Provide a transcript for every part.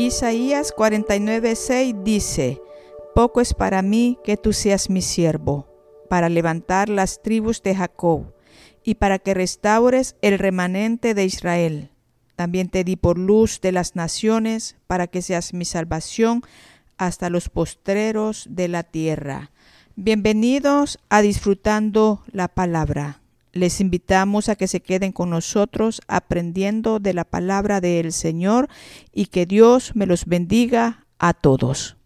Isaías 49:6 dice, Poco es para mí que tú seas mi siervo, para levantar las tribus de Jacob y para que restaures el remanente de Israel. También te di por luz de las naciones, para que seas mi salvación hasta los postreros de la tierra. Bienvenidos a Disfrutando la Palabra. Les invitamos a que se queden con nosotros aprendiendo de la palabra del Señor y que Dios me los bendiga a todos.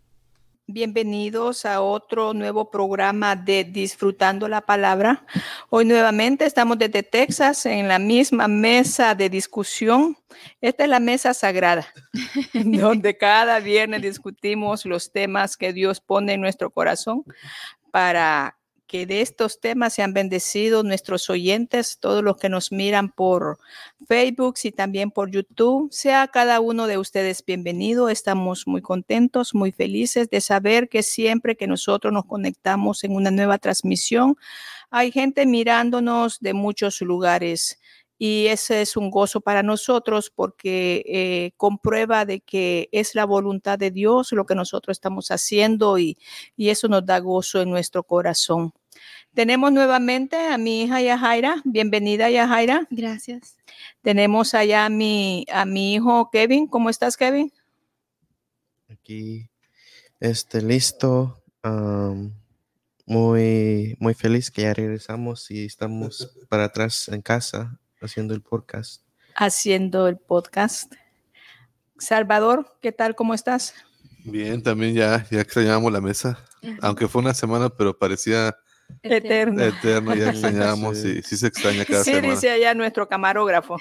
Bienvenidos a otro nuevo programa de Disfrutando la Palabra. Hoy nuevamente estamos desde Texas en la misma mesa de discusión. Esta es la mesa sagrada, donde cada viernes discutimos los temas que Dios pone en nuestro corazón para que de estos temas sean bendecidos nuestros oyentes, todos los que nos miran por Facebook y también por YouTube. Sea cada uno de ustedes bienvenido. Estamos muy contentos, muy felices de saber que siempre que nosotros nos conectamos en una nueva transmisión, hay gente mirándonos de muchos lugares y ese es un gozo para nosotros porque eh, comprueba de que es la voluntad de Dios lo que nosotros estamos haciendo y, y eso nos da gozo en nuestro corazón. Tenemos nuevamente a mi hija Yajaira. Bienvenida, Yajaira. Gracias. Tenemos allá a mi, a mi hijo Kevin. ¿Cómo estás, Kevin? Aquí, este, listo. muy, muy feliz que ya regresamos y estamos para atrás en casa haciendo el podcast. Haciendo el podcast. Salvador, ¿qué tal? ¿Cómo estás? Bien, también ya, ya extrañábamos la mesa, aunque fue una semana, pero parecía eterno. Eterno, ya extrañábamos y sí se extraña cada sí, semana. Sí, dice allá nuestro camarógrafo.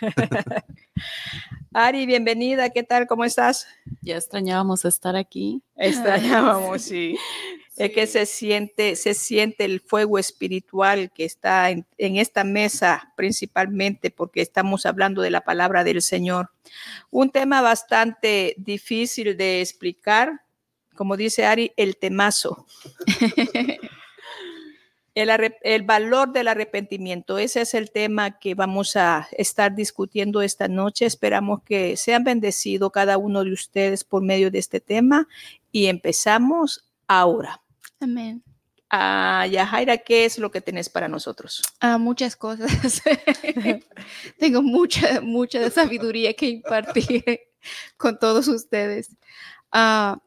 Ari, bienvenida, ¿qué tal? ¿Cómo estás? Ya extrañábamos estar aquí. Extrañábamos, sí. Es que se siente, se siente el fuego espiritual que está en, esta mesa, principalmente porque estamos hablando de la palabra del Señor. Un tema bastante difícil de explicar, como dice Ari, el temazo. el, el, valor del arrepentimiento. Ese es el tema que vamos a estar discutiendo esta noche. Esperamos que sean bendecidos cada uno de ustedes por medio de este tema y empezamos ahora. Amén. Ah, Yajaira, ¿qué es lo que tenés para nosotros? Ah, muchas cosas. Tengo mucha, mucha sabiduría que impartir con todos ustedes. Ah,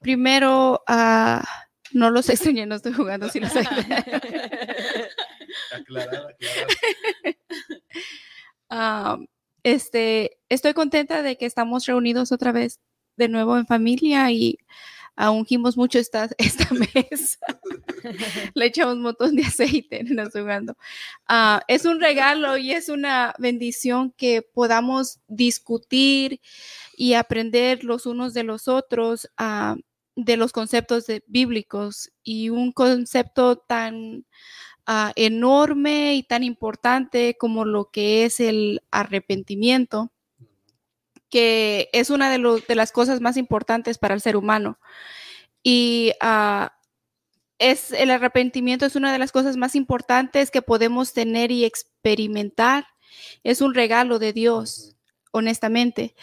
primero, ah, no los extrañé, no estoy jugando, si los aclarar, aclarar. este, estoy contenta de que estamos reunidos otra vez de nuevo en familia y ungimos mucho esta, esta mesa. Le echamos un montón de aceite, estoy jugando. Ah, es un regalo y es una bendición que podamos discutir y aprender los unos de los otros uh, de los conceptos bíblicos y un concepto tan uh, enorme y tan importante como lo que es el arrepentimiento que es una de, de, las cosas más importantes para el ser humano. Y uh, es, el arrepentimiento es una de las cosas más importantes que podemos tener y experimentar. Es un regalo de Dios, honestamente.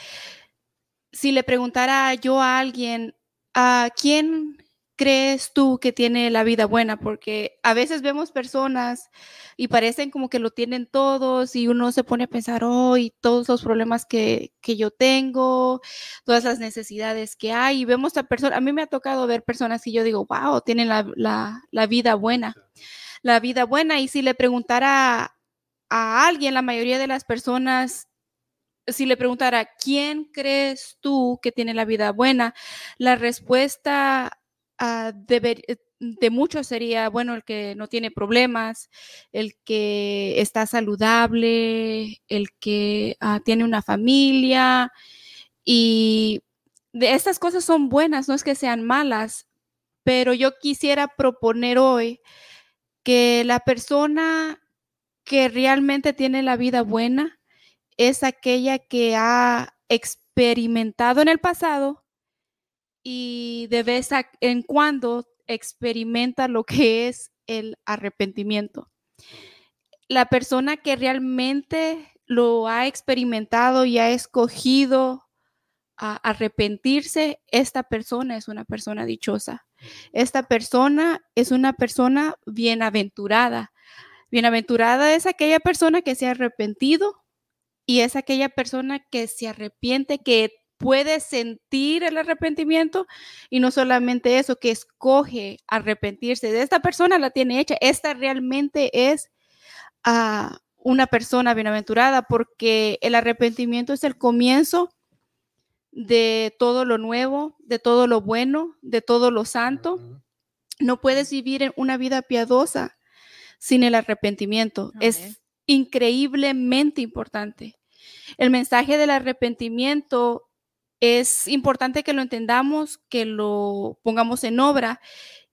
Si le preguntara yo a alguien, ¿a quién crees tú que tiene la vida buena? Porque a veces vemos personas y parecen como que lo tienen todos y uno se pone a pensar, oh, y todos los problemas que, que yo tengo, todas las necesidades que hay, y vemos a personas, a mí me ha tocado ver personas que yo digo, wow, tienen la, la, la vida buena, la vida buena, y si le preguntara a alguien, la mayoría de las personas si le preguntara, ¿quién crees tú que tiene la vida buena? La respuesta uh, de muchos sería, bueno, el que no tiene problemas, el que está saludable, el que uh, tiene una familia. Y estas cosas son buenas, no es que sean malas, pero yo quisiera proponer hoy que la persona que realmente tiene la vida buena es aquella que ha experimentado en el pasado y de vez en cuando experimenta lo que es el arrepentimiento. La persona que realmente lo ha experimentado y ha escogido arrepentirse, esta persona es una persona dichosa. Esta persona es una persona bienaventurada. Bienaventurada es aquella persona que se ha arrepentido y es aquella persona que se arrepiente, que puede sentir el arrepentimiento y no solamente eso, que escoge arrepentirse. De esta persona la tiene hecha. Esta realmente es ah, una persona bienaventurada porque el arrepentimiento es el comienzo de todo lo nuevo, de todo lo bueno, de todo lo santo. No puedes vivir en una vida piadosa sin el arrepentimiento. Es increíblemente importante. El mensaje del arrepentimiento es importante que lo entendamos, que lo pongamos en obra.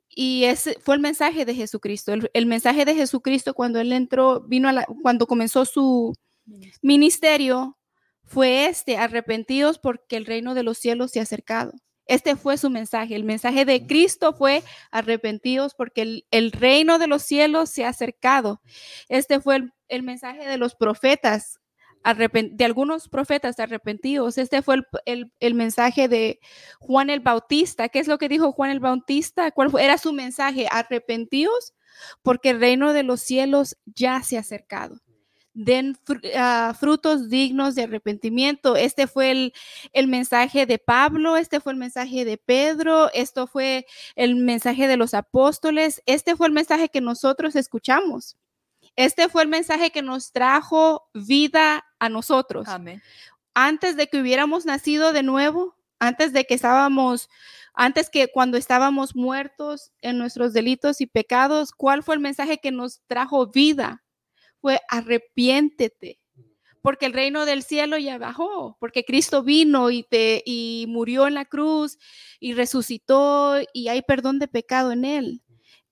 Y ese fue el mensaje de Jesucristo. El, mensaje de Jesucristo cuando él entró, vino a la, cuando comenzó su ministerio, fue este, arrepentidos porque el reino de los cielos se ha acercado. Este fue su mensaje. El mensaje de Cristo fue arrepentidos porque el, reino de los cielos se ha acercado. Este fue el, mensaje de los profetas, de algunos profetas arrepentidos. Este fue el, mensaje de Juan el Bautista. ¿Qué es lo que dijo Juan el Bautista? ¿Cuál era su mensaje? Arrepentidos porque el reino de los cielos ya se ha acercado den ah, frutos dignos de arrepentimiento. Este fue el, el, mensaje de Pablo, este fue el mensaje de Pedro, esto fue el mensaje de los apóstoles, este fue el mensaje que nosotros escuchamos. Este fue el mensaje que nos trajo vida a nosotros. Amén. Antes de que hubiéramos nacido de nuevo, antes de que estábamos, antes que cuando estábamos muertos en nuestros delitos y pecados, ¿cuál fue el mensaje que nos trajo vida? fue arrepiéntete, porque el reino del cielo ya bajó, porque Cristo vino y te y murió en la cruz y resucitó y hay perdón de pecado en él.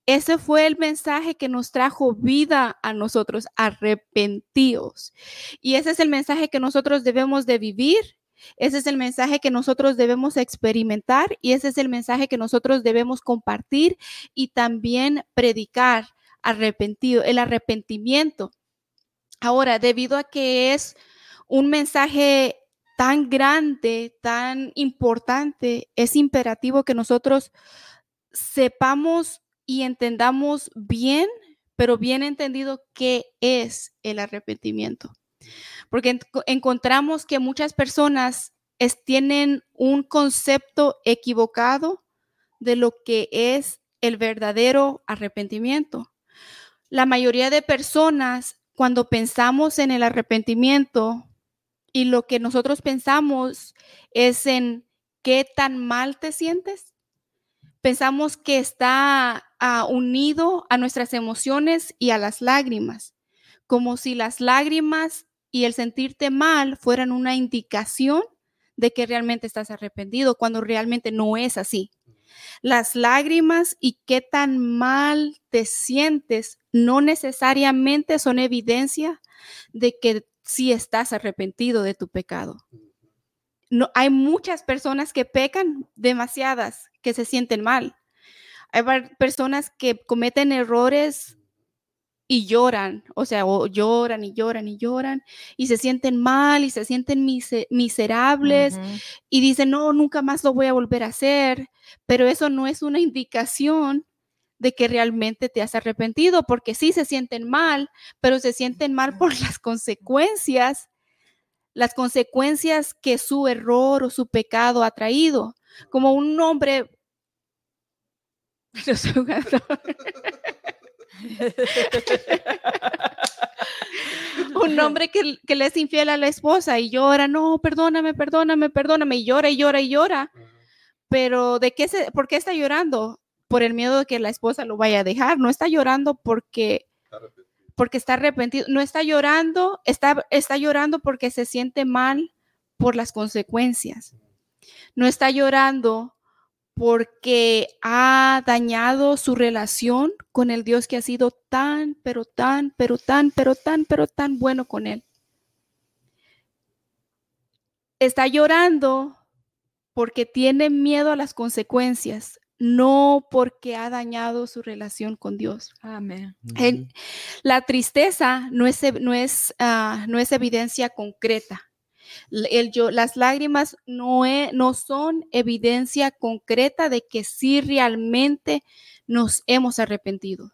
Ese fue el mensaje que nos trajo vida a nosotros, arrepentíos. Y ese es el mensaje que nosotros debemos de vivir. Ese es el mensaje que nosotros debemos experimentar y ese es el mensaje que nosotros debemos compartir y también predicar arrepentido, el arrepentimiento Ahora, debido a que es un mensaje tan grande, tan importante, es imperativo que nosotros sepamos y entendamos bien, pero bien entendido qué es el arrepentimiento. Porque encontramos que muchas personas tienen un concepto equivocado de lo que es el verdadero arrepentimiento. La mayoría de personas cuando pensamos en el arrepentimiento y lo que nosotros pensamos es en qué tan mal te sientes, pensamos que está ah, unido a nuestras emociones y a las lágrimas, como si las lágrimas y el sentirte mal fueran una indicación de que realmente estás arrepentido, cuando realmente no es así. Las lágrimas y qué tan mal te sientes no necesariamente son evidencia de que sí estás arrepentido de tu pecado. No, hay muchas personas que pecan, demasiadas, que se sienten mal. Hay personas que cometen errores y lloran, o sea, lloran y lloran y lloran y se sienten mal y se sienten miserables y dicen, no, nunca más lo voy a volver a hacer, pero eso no es una indicación de que realmente te has arrepentido, porque sí se sienten mal, pero se sienten mal por las consecuencias, las consecuencias que su error o su pecado ha traído. Como un hombre... un hombre que, le es infiel a la esposa y llora, no, perdóname, perdóname, perdóname, y llora y llora y llora. Pero ¿de qué se, por qué está llorando? Por el miedo de que la esposa lo vaya a dejar. No está llorando porque porque está arrepentido, no está llorando, está, está llorando porque se siente mal por las consecuencias. No está llorando porque ha dañado su relación con el Dios que ha sido tan, pero tan, pero tan, pero tan, pero tan bueno con él. Está llorando porque tiene miedo a las consecuencias, no porque ha dañado su relación con Dios. Amén. La tristeza no es, no es, ah, no es evidencia concreta. Las lágrimas no, e- no son evidencia concreta de que sí realmente nos hemos arrepentido.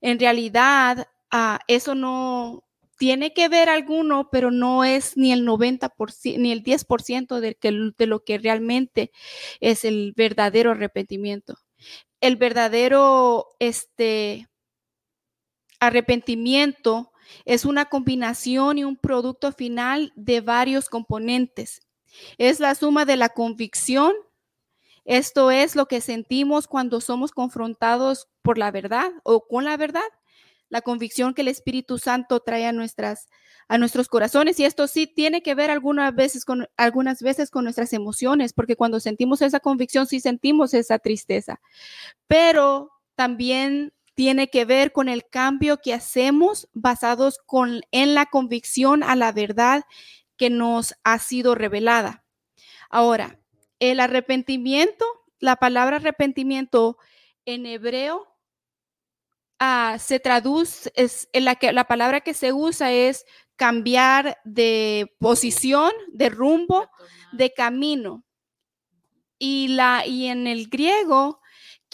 En realidad, ah, eso no tiene que ver alguno, pero no es ni el 90%, ni el 10% de, que, de lo que realmente es el verdadero arrepentimiento. El verdadero, este, arrepentimiento es una combinación y un producto final de varios componentes. Es la suma de la convicción. Esto es lo que sentimos cuando somos confrontados por la verdad o con la verdad. La convicción que el Espíritu Santo trae a nuestras a nuestros corazones y esto sí tiene que ver algunas veces con algunas veces con nuestras emociones, porque cuando sentimos esa convicción sí sentimos esa tristeza. Pero también tiene que ver con el cambio que hacemos basados con, en la convicción a la verdad que nos ha sido revelada. Ahora, el arrepentimiento, la palabra arrepentimiento en hebreo ah, se traduce, es, en la, que, la palabra que se usa es cambiar de posición, de rumbo, de camino. Y, la, y en el griego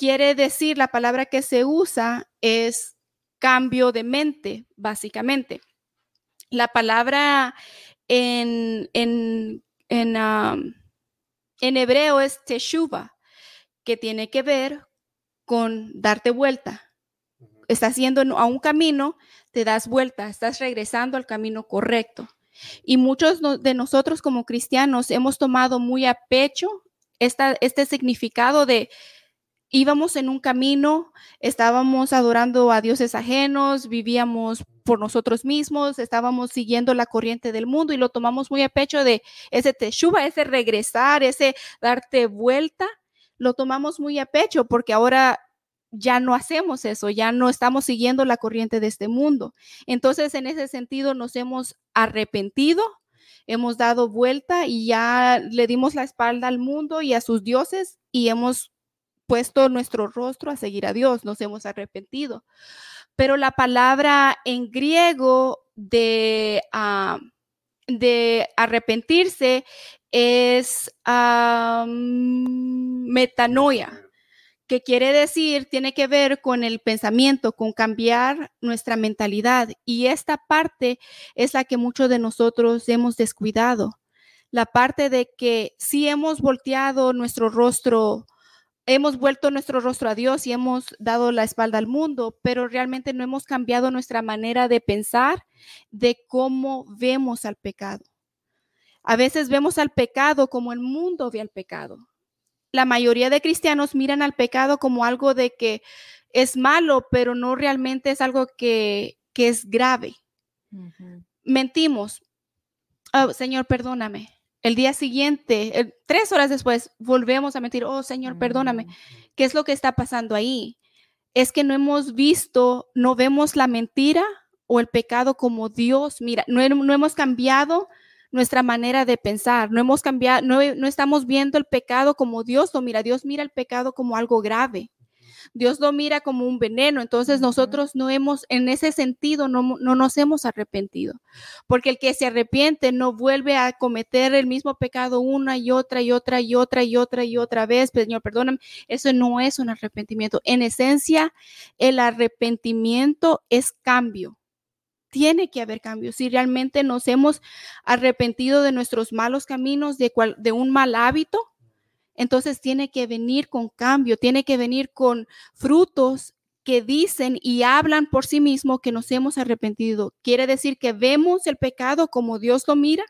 quiere decir, la palabra que se usa es cambio de mente, básicamente. La palabra en, en, en, um, en hebreo es teshuva, que tiene que ver con darte vuelta. Estás yendo a un camino, te das vuelta, estás regresando al camino correcto. Y muchos de nosotros como cristianos hemos tomado muy a pecho esta, este significado de íbamos en un camino, estábamos adorando a dioses ajenos, vivíamos por nosotros mismos, estábamos siguiendo la corriente del mundo y lo tomamos muy a pecho de ese teshuva, ese regresar, ese darte vuelta, lo tomamos muy a pecho porque ahora ya no hacemos eso, ya no estamos siguiendo la corriente de este mundo. Entonces, en ese sentido, nos hemos arrepentido, hemos dado vuelta y ya le dimos la espalda al mundo y a sus dioses y hemos puesto nuestro rostro a seguir a Dios, nos hemos arrepentido. Pero la palabra en griego de, ah, de arrepentirse es ah, metanoia que quiere decir, tiene que ver con el pensamiento, con cambiar nuestra mentalidad. Y esta parte es la que muchos de nosotros hemos descuidado. La parte de que sí hemos volteado nuestro rostro, hemos vuelto nuestro rostro a Dios y hemos dado la espalda al mundo, pero realmente no hemos cambiado nuestra manera de pensar, de cómo vemos al pecado. A veces vemos al pecado como el mundo ve al pecado la mayoría de cristianos miran al pecado como algo de que es malo, pero no realmente es algo que, que es grave. Mentimos. Oh, Señor, perdóname. El día siguiente, tres horas después, volvemos a mentir. Oh, Señor, perdóname. Mm. ¿Qué es lo que está pasando ahí? Es que no hemos visto, no vemos la mentira o el pecado como Dios. Mira, no hemos cambiado nuestra manera de pensar, no hemos cambiado, no, no estamos viendo el pecado como Dios lo mira. Dios mira el pecado como algo grave. Dios lo mira como un veneno. Entonces nosotros no hemos, en ese sentido, no, no nos hemos arrepentido. Porque el que se arrepiente no vuelve a cometer el mismo pecado una y otra y otra y otra y otra y otra vez. Pues, Señor, perdóname. Eso no es un arrepentimiento. En esencia, el arrepentimiento es cambio. Tiene que haber cambio. Si realmente nos hemos arrepentido de nuestros malos caminos, de, cual- de un mal hábito, entonces tiene que venir con cambio, tiene que venir con frutos que dicen y hablan por sí mismo que nos hemos arrepentido. Quiere decir que vemos el pecado como Dios lo mira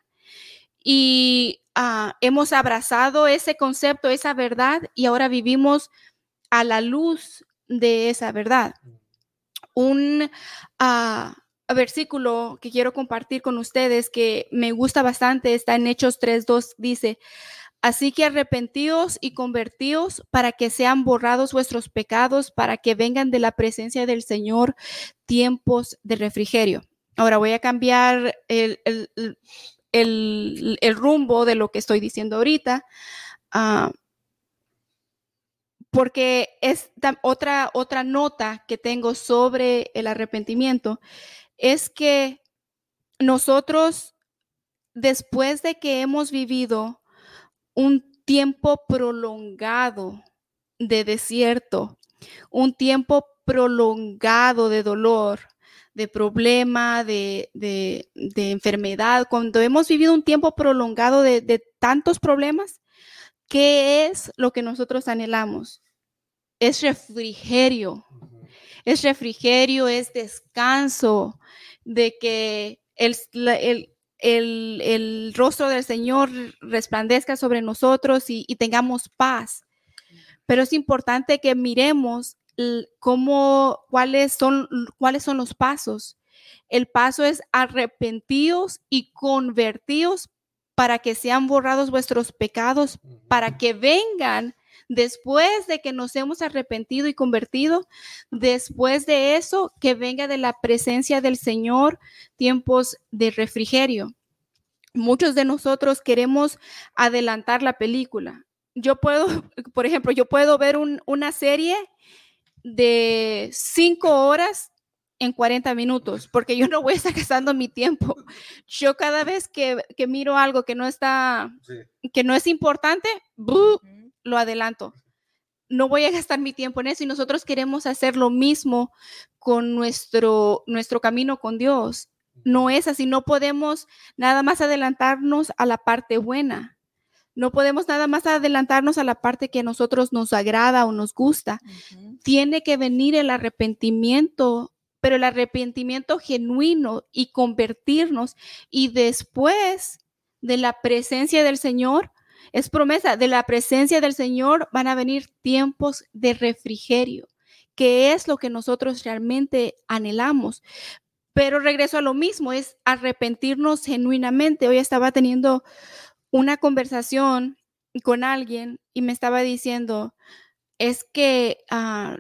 y ah, hemos abrazado ese concepto, esa verdad y ahora vivimos a la luz de esa verdad. Un ah, versículo que quiero compartir con ustedes que me gusta bastante está en Hechos 3.2, dice, Así que arrepentíos y convertíos para que sean borrados vuestros pecados, para que vengan de la presencia del Señor tiempos de refrigerio. Ahora voy a cambiar el, el- el- rumbo de lo que estoy diciendo ahorita. Ah, porque es otra, otra nota que tengo sobre el arrepentimiento, es que nosotros, después de que hemos vivido un tiempo prolongado de desierto, un tiempo prolongado de dolor, de problema, de, enfermedad, cuando hemos vivido un tiempo prolongado de, de tantos problemas, ¿qué es lo que nosotros anhelamos? Es refrigerio. Es refrigerio, es descanso de que el, el, rostro del Señor resplandezca sobre nosotros y, tengamos paz. Pero es importante que miremos cómo, cuáles son, cuáles son los pasos. El paso es arrepentidos y convertidos para que sean borrados vuestros pecados, para que vengan después de que nos hemos arrepentido y convertido, después de eso, que venga de la presencia del Señor tiempos de refrigerio. Muchos de nosotros queremos adelantar la película. Yo puedo, por ejemplo, yo puedo ver una serie de cinco horas en 40 minutos, porque yo no voy a estar gastando mi tiempo. Yo cada vez que, miro algo que no está, que no es importante, lo adelanto. No voy a gastar mi tiempo en eso y nosotros queremos hacer lo mismo con nuestro, nuestro camino con Dios. No es así, no podemos nada más adelantarnos a la parte buena. No podemos nada más adelantarnos a la parte que a nosotros nos agrada o nos gusta. Tiene que venir el arrepentimiento, pero el arrepentimiento genuino y convertirnos y después de la presencia del Señor, es promesa, de la presencia del Señor van a venir tiempos de refrigerio, que es lo que nosotros realmente anhelamos. Pero regreso a lo mismo, es arrepentirnos genuinamente. Hoy estaba teniendo una conversación con alguien y me estaba diciendo, es que ah,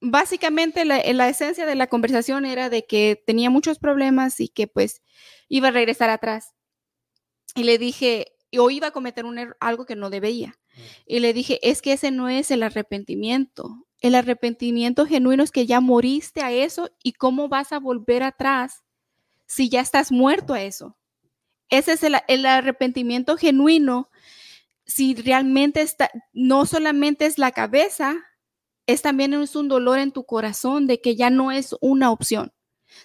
básicamente la, la, esencia de la conversación era de que tenía muchos problemas y que pues iba a regresar atrás. Y le dije, o iba a cometer un algo que no debía. Mm. Y le dije, es que ese no es el arrepentimiento. El arrepentimiento genuino es que ya moriste a eso y cómo vas a volver atrás si ya estás muerto a eso. Ese es el, arrepentimiento genuino. Si realmente está, no solamente es la cabeza, es también es un dolor en tu corazón de que ya no es una opción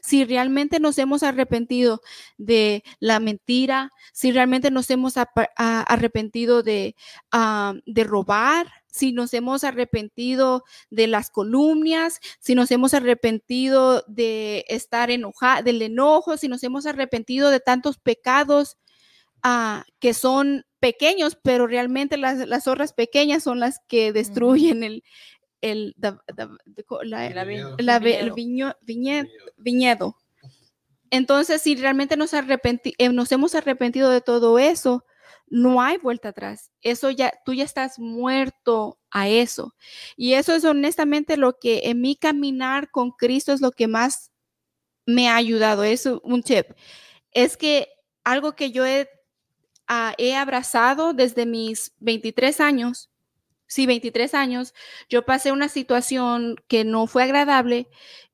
si realmente nos hemos arrepentido de la mentira, si realmente nos hemos arrepentido de, ah, de robar, si nos hemos arrepentido de las columnias, si nos hemos arrepentido de estar enojado, del enojo, si nos hemos arrepentido de tantos pecados ah, que son pequeños, pero realmente las, las zorras pequeñas son las que destruyen el, el, viñedo. Entonces, si realmente nos, arrepenti eh, nos hemos arrepentido de todo eso, no hay vuelta atrás. Eso ya, tú ya estás muerto a eso. Y eso es honestamente lo que en mi caminar con Cristo es lo que más me ha ayudado. Es un chip. Es que algo que yo he, ah, he abrazado desde mis 23 años sí, 23 años, yo pasé una situación que no fue agradable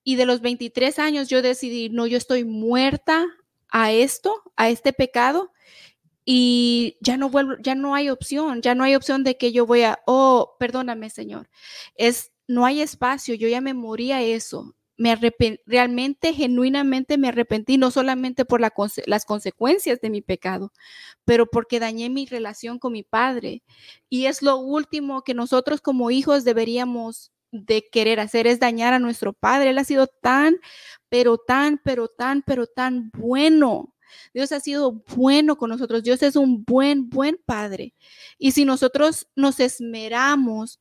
y de los 23 años yo decidí, no, yo estoy muerta a esto, a este pecado y ya no vuelvo, ya no hay opción, ya no hay opción de que yo voy a, oh, perdóname, Señor. Es no hay espacio, yo ya me morí a eso me realmente, genuinamente me arrepentí, no solamente por las consecuencias de mi pecado, pero porque dañé mi relación con mi padre. Y es lo último que nosotros como hijos deberíamos de querer hacer, es dañar a nuestro padre. Él ha sido tan, pero tan, pero tan, pero tan bueno. Dios ha sido bueno con nosotros. Dios es un buen, buen padre. Y si nosotros nos esmeramos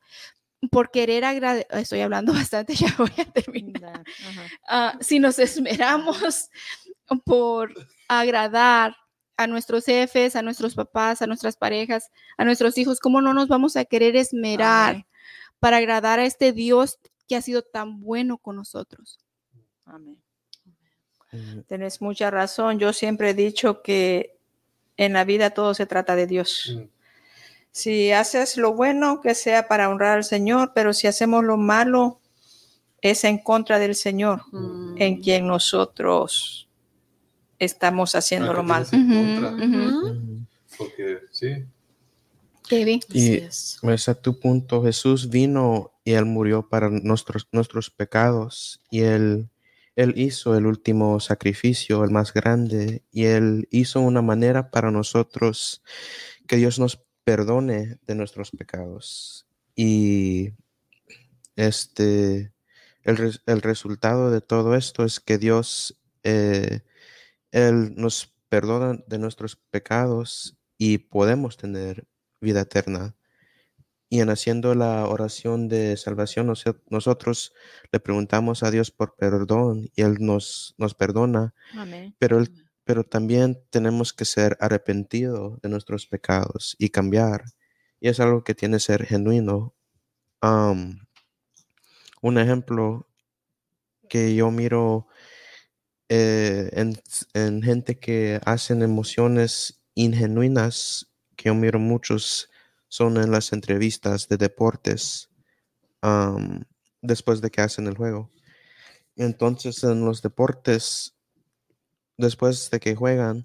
por querer agradecer, estoy hablando bastante, ya voy a terminar. Ah, si nos esmeramos por agradar a nuestros jefes, a nuestros papás, a nuestras parejas, a nuestros hijos, ¿cómo no nos vamos a querer esmerar para agradar a este Dios que ha sido tan bueno con nosotros? Amén. Tienes mucha razón. Yo siempre he dicho que en la vida todo se trata de Dios. Mm. Si haces lo bueno, que sea para honrar al Señor, pero si hacemos lo malo, es en contra del Señor, Mm. en quien nosotros estamos haciendo Ah, lo malo. Ujú. Porque sí, David. Y Así es. pues a tu punto, Jesús vino y Él murió para nuestros, nuestros pecados y él, él hizo el último sacrificio, el más grande, y Él hizo una manera para nosotros que Dios nos perdone de nuestros pecados. Y este, el, el resultado de todo esto es que Dios, eh, Él nos perdona de nuestros pecados y podemos tener vida eterna. Y en haciendo la oración de salvación, noso- nosotros le preguntamos a Dios por perdón y Él nos, nos perdona, Amén. pero, él- pero también tenemos que ser arrepentidos de nuestros pecados y cambiar. Y es algo que tiene que ser genuino. Un ejemplo que yo miro eh, en, en gente que hacen emociones ingenuinas, que yo miro muchos, son en las entrevistas de deportes después de que hacen el juego. Entonces, en los deportes, después de que juegan,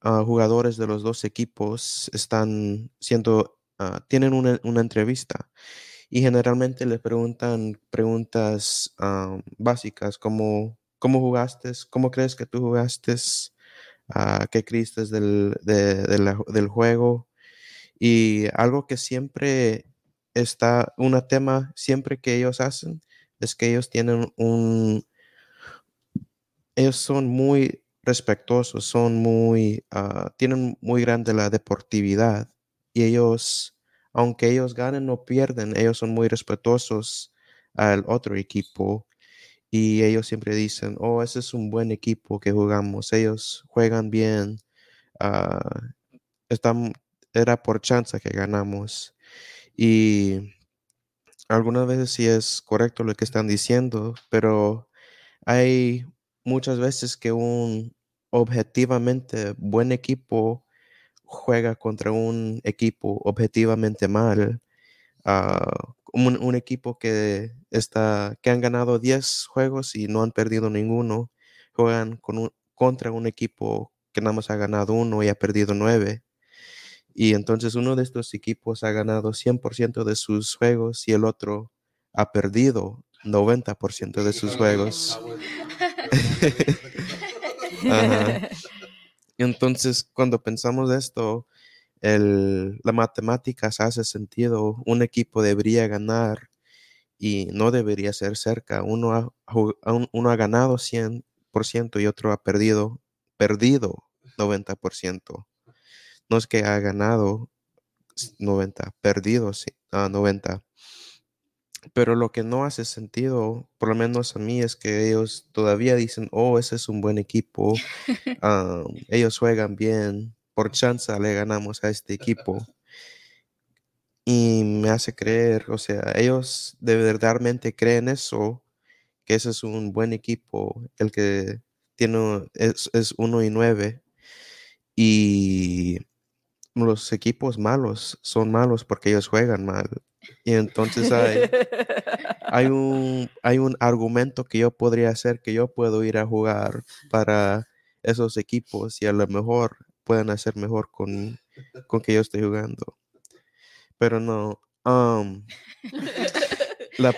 ah, jugadores de los dos equipos están siendo, ah, tienen una, una entrevista y generalmente le preguntan preguntas am, básicas como ¿cómo jugaste? ¿Cómo crees que tú jugaste? Ah, ¿Qué creíste del, del juego? Y algo que siempre está, un tema siempre que ellos hacen es que ellos tienen un, ellos son muy respetuosos, son muy, ah, tienen muy grande la deportividad y ellos, aunque ellos ganen o pierden, ellos son muy respetuosos al otro equipo y ellos siempre dicen, oh, ese es un buen equipo que jugamos, ellos juegan bien, están, era por chance que ganamos y algunas veces sí es correcto lo que están diciendo, pero hay muchas veces que un objetivamente buen equipo juega contra un equipo objetivamente mal. ah, un, un equipo que está que han ganado 10 juegos y no han perdido ninguno, juegan con un- contra un equipo que nada más ha ganado uno y ha perdido 9. Y entonces uno de estos equipos ha ganado 100% de sus juegos y el otro ha perdido 90% de sus juegos. Entonces, cuando pensamos esto, el, la matemáticas hace sentido. Un equipo debería ganar y no debería ser cerca. Uno ha, uno ha ganado 100% y otro ha perdido, perdido 90%. No es que ha ganado s- 90, perdido sí, ah, 90. Pero lo que no hace sentido, por lo menos a mí, es que ellos todavía dicen, oh, ese es un buen equipo, ah, ellos juegan bien, por chance le ganamos a este equipo. Y me hace creer, o sea, ellos de verdaderamente creen eso, que ese es un buen equipo, el que tiene, es, es uno y nueve. Y los equipos malos son malos porque ellos juegan mal. Y entonces hay, hay un, hay un argumento que yo podría hacer que yo puedo ir a jugar para esos equipos y a lo mejor pueden hacer mejor con, con que yo estoy jugando. Pero no. am, la,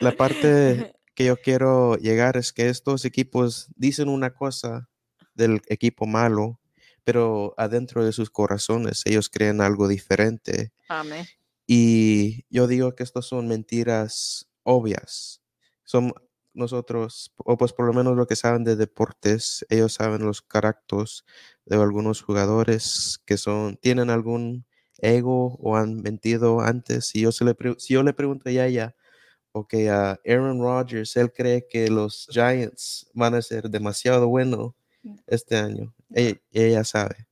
la parte que yo quiero llegar es que estos equipos dicen una cosa del equipo malo, pero adentro de sus corazones ellos creen algo diferente. Amén. Y yo digo que estas son mentiras obvias. Son nosotros, o pues por lo menos lo que saben de deportes, ellos saben los caracteres de algunos jugadores que son, tienen algún ego o han mentido antes. Si yo, se le, si yo le pregunto a ella, ok, a Aaron Rodgers, él cree que los Giants van a ser demasiado buenos este año. Ella, ella sabe,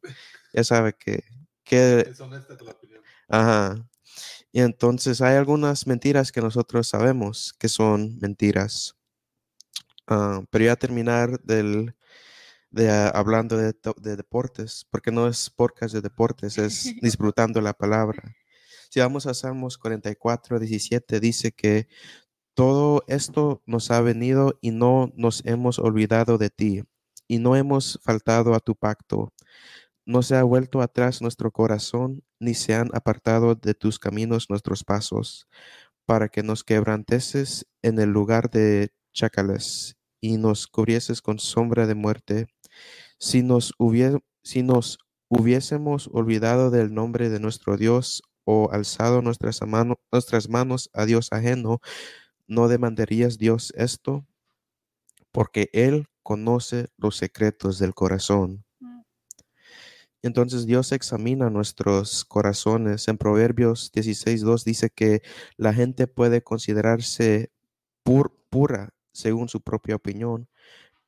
ella sabe que, que Es honesta con la opinión. Ajá. Y entonces hay algunas mentiras que nosotros sabemos que son mentiras. Ah, pero ya terminar del, de, hablando de, de deportes, porque no es podcast de deportes, es disfrutando la palabra. Si vamos a Salmos 44, 17, dice que todo esto nos ha venido y no nos hemos olvidado de ti, y no hemos faltado a tu pacto. No se ha vuelto atrás nuestro corazón, ni se han apartado de tus caminos nuestros pasos, para que nos quebranteses en el lugar de chacales y nos cubrieses con sombra de muerte. Si nos, si nos hubiésemos olvidado del nombre de nuestro Dios o alzado nuestras, nuestras manos a Dios ajeno, ¿no demandarías Dios esto? Porque Él conoce los secretos del corazón. Entonces Dios examina nuestros corazones. En Proverbios 16.2 dice que la gente puede considerarse pur- pura según su propia opinión,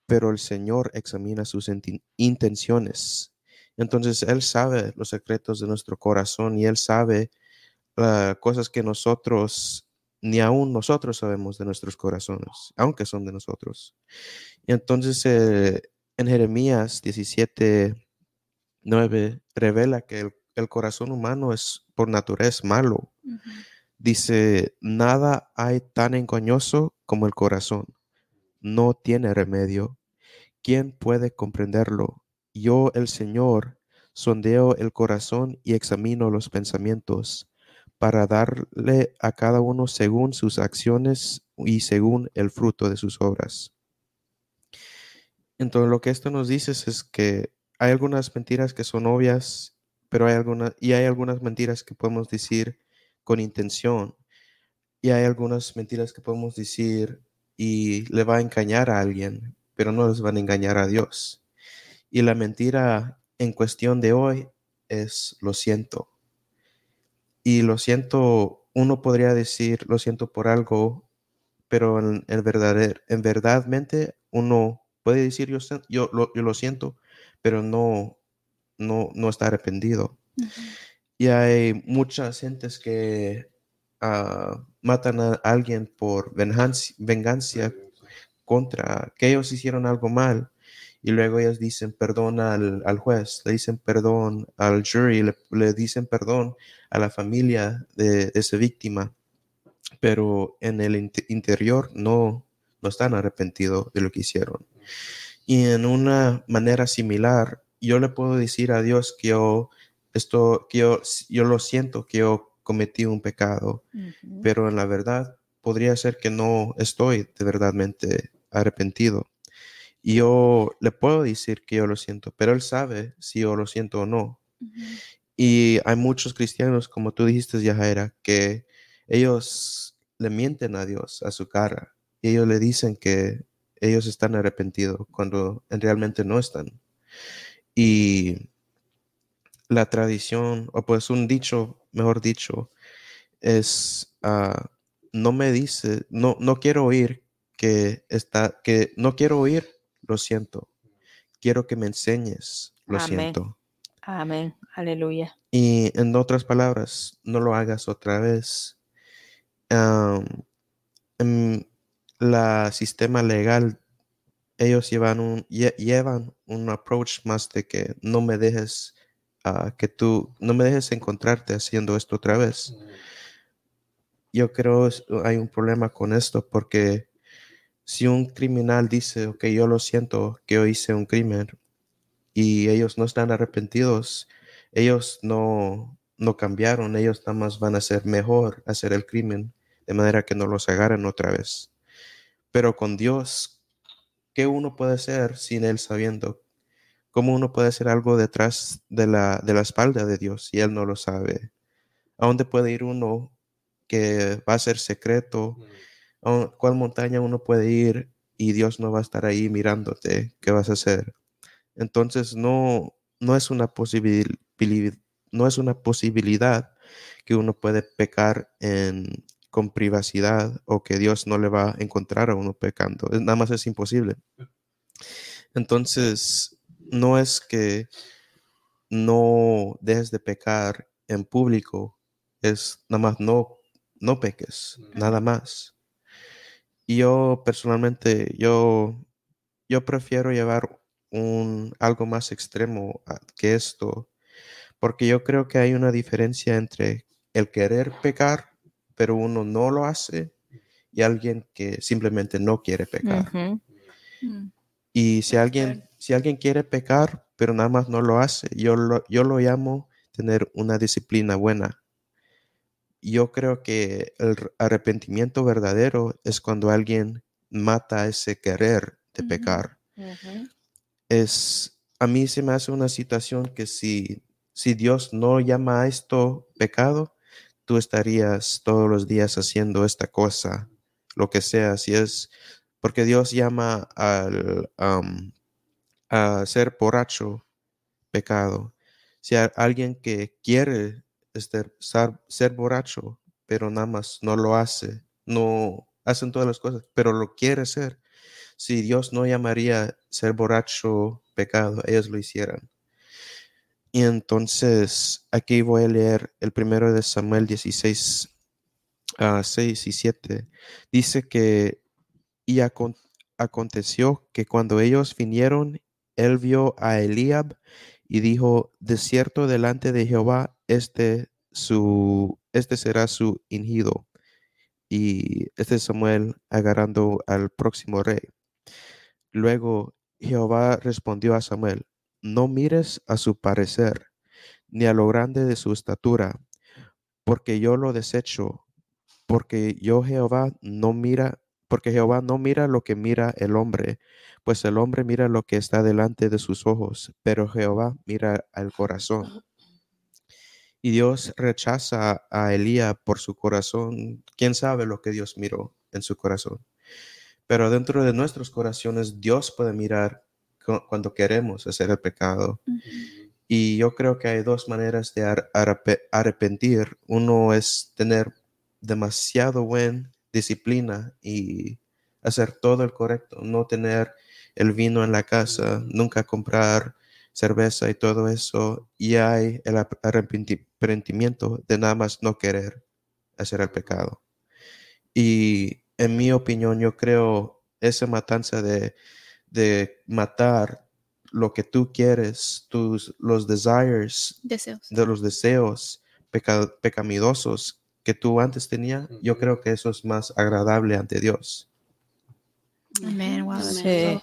pero el Señor examina sus intenciones. Entonces Él sabe los secretos de nuestro corazón y Él sabe ah, cosas que nosotros, ni aún nosotros sabemos de nuestros corazones, aunque son de nosotros. Entonces eh, en Jeremías 17, 9 revela que el, el corazón humano es por naturaleza malo. Dice, nada hay tan engañoso como el corazón. No tiene remedio. ¿Quién puede comprenderlo? Yo, el Señor, sondeo el corazón y examino los pensamientos para darle a cada uno según sus acciones y según el fruto de sus obras. Entonces, lo que esto nos dice es que hay algunas mentiras que son obvias, pero hay algunas, y hay algunas mentiras que podemos decir con intención, y hay algunas mentiras que podemos decir y le va a engañar a alguien, pero no les van a engañar a Dios. Y la mentira en cuestión de hoy es lo siento. Y lo siento, uno podría decir lo siento por algo, pero en, verdader- en verdadmente uno puede decir yo, yo lo siento, pero no, no, no está arrepentido. Y hay muchas gentes que ah, matan a alguien por venganza, venganza contra que ellos hicieron algo mal y luego ellos dicen perdón al, al juez, le dicen perdón al jury, le, le dicen perdón a la familia de, de esa víctima, pero en el inte- interior no, no están arrepentidos de lo que hicieron. Y en una manera similar, yo le puedo decir a Dios que yo, esto, que yo, yo lo siento, que yo cometí un pecado, pero en la verdad podría ser que no estoy de verdadmente arrepentido. Y yo le puedo decir que yo lo siento, pero él sabe si yo lo siento o no. Y hay muchos cristianos, como tú dijiste, Yajaira, que ellos le mienten a Dios a su cara y ellos le dicen que ellos están arrepentidos cuando en realmente no están. Y la tradición, o pues un dicho, mejor dicho, es, ah, no me dice, no, no quiero oír que está, que no quiero oír, lo siento. Quiero que me enseñes, lo Amén. siento. Amén. Aleluya. Y en otras palabras, no lo hagas otra vez. En la sistema legal, ellos llevan un, lle- llevan un approach más de que no me dejes, ah, que tú, no me dejes encontrarte haciendo esto otra vez. Yo creo hay un problema con esto porque si un criminal dice, ok, yo lo siento que yo hice un crimen y ellos no están arrepentidos, ellos no, no cambiaron, ellos nada más van a ser mejor hacer el crimen de manera que no los agarren otra vez. Pero con Dios, ¿qué uno puede hacer sin Él sabiendo? ¿Cómo uno puede hacer algo detrás de la, de la espalda de Dios si Él no lo sabe? ¿A dónde puede ir uno que va a ser secreto? ¿A cuál montaña uno puede ir y Dios no va a estar ahí mirándote? ¿Qué vas a hacer? Entonces no, no es una posibil- pili- no es una posibilidad que uno puede pecar en, con privacidad o que Dios no le va a encontrar a uno pecando. Nada más es imposible. Entonces, no es que no dejes de pecar en público, es nada más no, no peques, nada más. Y yo personalmente, yo, yo prefiero llevar un algo más extremo que esto, porque yo creo que hay una diferencia entre el querer pecar, pero uno no lo hace, y alguien que simplemente no quiere pecar. Mm. Y si alguien, si alguien quiere pecar, pero nada más no lo hace, yo lo, yo lo llamo tener una disciplina buena. Yo creo que el arrepentimiento verdadero es cuando alguien mata ese querer de pecar. Es, a mí se me hace una situación que si, si Dios no llama a esto pecado, tú estarías todos los días haciendo esta cosa, lo que sea, si es, porque Dios llama al, a ser borracho pecado. Si hay alguien que quiere ser borracho, pero nada más no lo hace, no hacen todas las cosas, pero lo quiere ser. Si Dios no llamaría ser borracho pecado, ellos lo hicieran. Y entonces aquí voy a leer el primero de Samuel 16, ah, 6 y 7. Dice que, y acon- aconteció que cuando ellos vinieron, él vio a Eliab y dijo, de cierto delante de Jehová, este, su, este será su ungido. Y este es Samuel agarrando al próximo rey. Luego Jehová respondió a Samuel, no mires a su parecer, ni a lo grande de su estatura, porque yo lo desecho, porque yo Jehová no mira, porque Jehová no mira lo que mira el hombre, pues el hombre mira lo que está delante de sus ojos, pero Jehová mira al corazón. Y Dios rechaza a Elías por su corazón. ¿Quién sabe lo que Dios miró en su corazón? Pero dentro de nuestros corazones, Dios puede mirar cuando queremos hacer el pecado. Y yo creo que hay dos maneras de ar- arrepe- arrepentir. Uno es tener demasiado buena disciplina y hacer todo el correcto, no tener el vino en la casa, nunca comprar cerveza y todo eso. Y hay el arrepentimiento de nada más no querer hacer el pecado. Y en mi opinión, yo creo esa matanza de, de matar lo que tú quieres, tus, los desires Deseos. de los deseos peca- pecaminosos que tú antes tenías, yo creo que eso es más agradable ante Dios. Amén. Wow, Sí.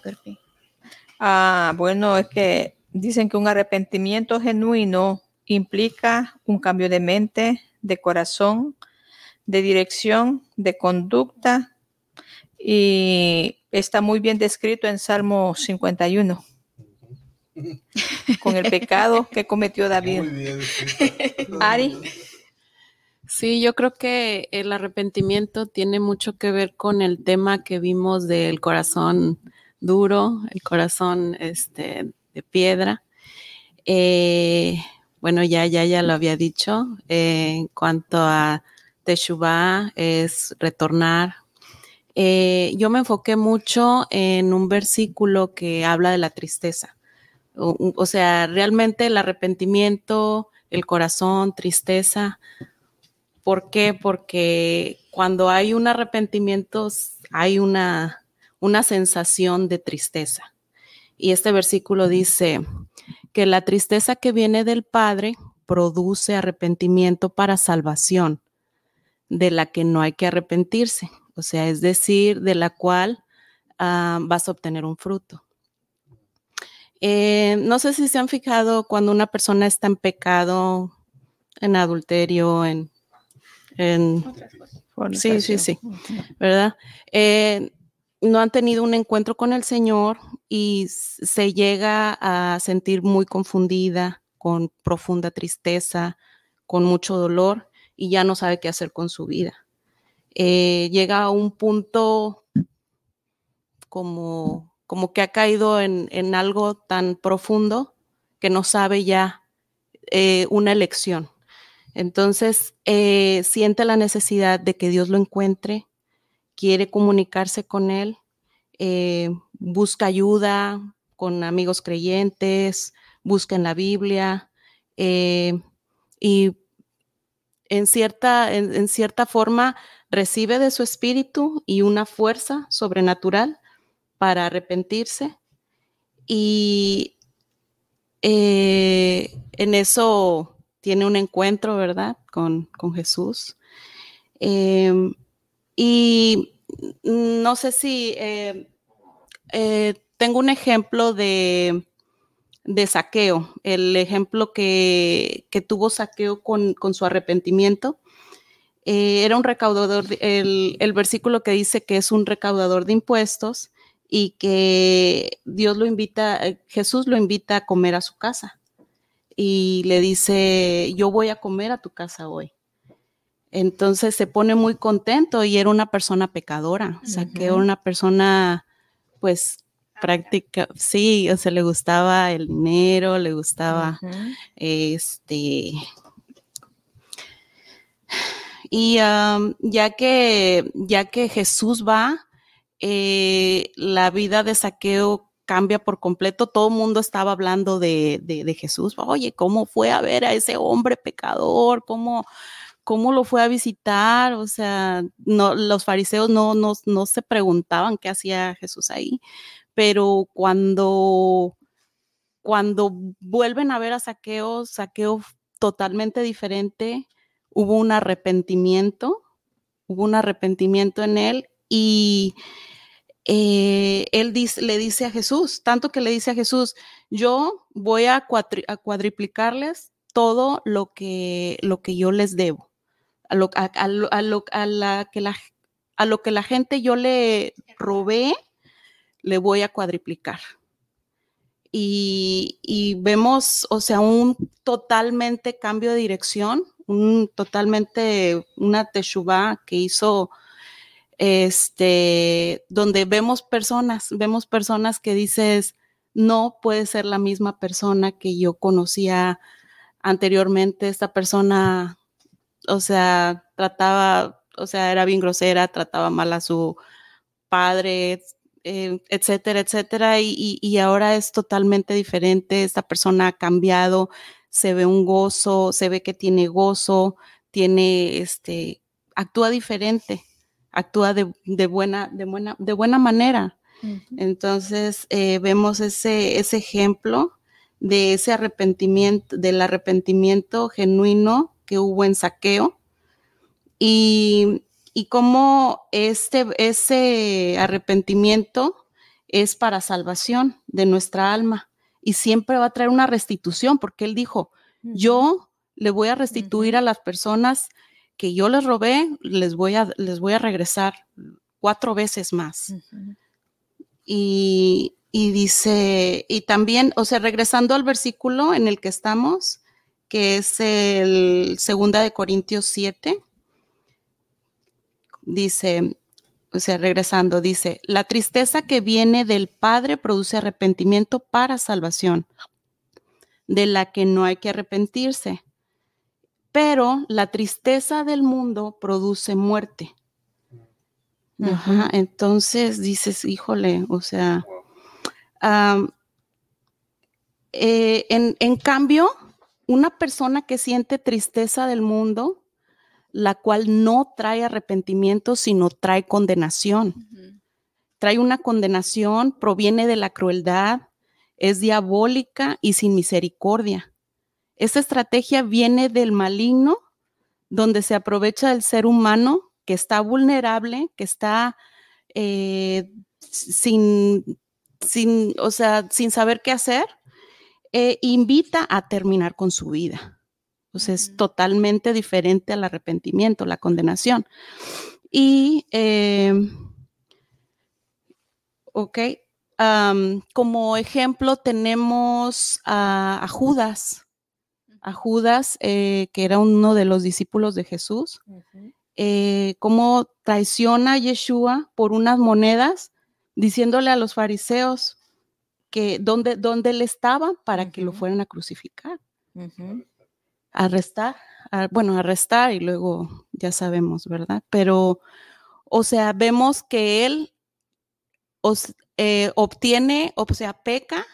Ah, bueno, es que dicen que un arrepentimiento genuino implica un cambio de mente, de corazón, de dirección, de conducta y está muy bien descrito en Salmo 51 con el pecado que cometió David. Ari, Sí, yo creo que el arrepentimiento tiene mucho que ver con el tema que vimos del corazón duro, el corazón este, de piedra. Eh, bueno, ya, ya, ya lo había dicho. eh, en cuanto a Teshuvah, es retornar. Eh, yo me enfoqué mucho en un versículo que habla de la tristeza. O, o sea, realmente el arrepentimiento, el corazón, tristeza, ¿Por qué? Porque cuando hay un arrepentimiento hay una, una sensación de tristeza. Y este versículo dice que la tristeza que viene del Padre produce arrepentimiento para salvación, de la que no hay que arrepentirse, o sea, es decir, de la cual ah, vas a obtener un fruto. Eh, no sé si se han fijado cuando una persona está en pecado, en adulterio, en en, sí, sí, sí, ¿verdad? Eh, no han tenido un encuentro con el Señor y se llega a sentir muy confundida, con profunda tristeza, con mucho dolor y ya no sabe qué hacer con su vida. Eh, llega a un punto como, como que ha caído en, en algo tan profundo que no sabe ya eh, una elección. Entonces, eh, siente la necesidad de que Dios lo encuentre, quiere comunicarse con Él, busca ayuda con amigos creyentes, busca en la Biblia y en cierta, en cierta forma recibe de su espíritu y una fuerza sobrenatural para arrepentirse Y eh, en eso tiene un encuentro, ¿verdad? Con, Jesús. Em, y no sé si eh, eh, tengo un ejemplo de, saqueo, el ejemplo que, tuvo saqueo con, su arrepentimiento. Era un recaudador, el, el, versículo que dice que es un recaudador de impuestos y que Dios lo invita, eh, Jesús lo invita a comer a su casa y le dice, yo voy a comer a tu casa hoy. Entonces se pone muy contento y era una persona pecadora, o sea, que era una persona, pues, práctica, sí, o sea, le gustaba el dinero, le gustaba, este, y ya que, ya que Jesús va, eh, la vida de saqueo cambia por completo. Todo el mundo estaba hablando de, Jesús. Oye, ¿cómo fue a ver a ese hombre pecador? ¿Cómo, cómo lo fue a visitar? O sea, no, los fariseos no, no, no se preguntaban qué hacía Jesús ahí. Pero cuando, cuando vuelven a ver a Saqueo, Saqueo totalmente diferente, hubo un arrepentimiento, hubo un arrepentimiento en él y eh, él le dice a Jesús, tanto que le dice a Jesús, yo voy a, cuadriplicarles todo lo que, lo que yo les debo, a lo, que la, a lo que la gente yo le robé, le voy a cuadriplicar. Y, y, vemos, o sea, un totalmente cambio de dirección, un totalmente, una teshuva que hizo este, donde vemos personas, vemos personas que dices, no puede ser la misma persona que yo conocía anteriormente, esta persona, o sea, trataba, o sea, era bien grosera, trataba mal a su padre, eh, etcétera, etcétera, y, y, ahora es totalmente diferente, esta persona ha cambiado, se ve un gozo, se ve que tiene gozo, tiene, este, actúa diferente actúa de, buena, de, buena, de buena manera. Entonces, eh, vemos ese, ese ejemplo de ese arrepentimiento, del arrepentimiento genuino que hubo en saqueo y, y cómo este, ese arrepentimiento es para salvación de nuestra alma y siempre va a traer una restitución porque él dijo, yo le voy a restituir a las personas que yo les robé, les voy a, les voy a regresar cuatro veces más. y, y, dice, y también, o sea, regresando al versículo en el que estamos, que es el segunda de Corintios 7, dice, o sea, regresando, dice, la tristeza que viene del Padre produce arrepentimiento para salvación, de la que no hay que arrepentirse pero la tristeza del mundo produce muerte. entonces dices, híjole, o sea, eh, en, cambio, una persona que siente tristeza del mundo, la cual no trae arrepentimiento, sino trae condenación. Trae una condenación, proviene de la crueldad, es diabólica y sin misericordia. Esta estrategia viene del maligno, donde se aprovecha del ser humano que está vulnerable, que está eh, sin, sin, o sea, sin saber qué hacer, e invita a terminar con su vida. Entonces es totalmente diferente al arrepentimiento, la condenación. Y, eh, ok, como ejemplo tenemos a Judas. A Judas, eh, que era uno de los discípulos de Jesús, eh, cómo traiciona a Yeshua por unas monedas, diciéndole a los fariseos que dónde, dónde él estaba para que lo fueran a crucificar. Arrestar, bueno, arrestar y luego ya sabemos, ¿verdad? Pero, o sea, vemos que él eh, obtiene, o sea, peca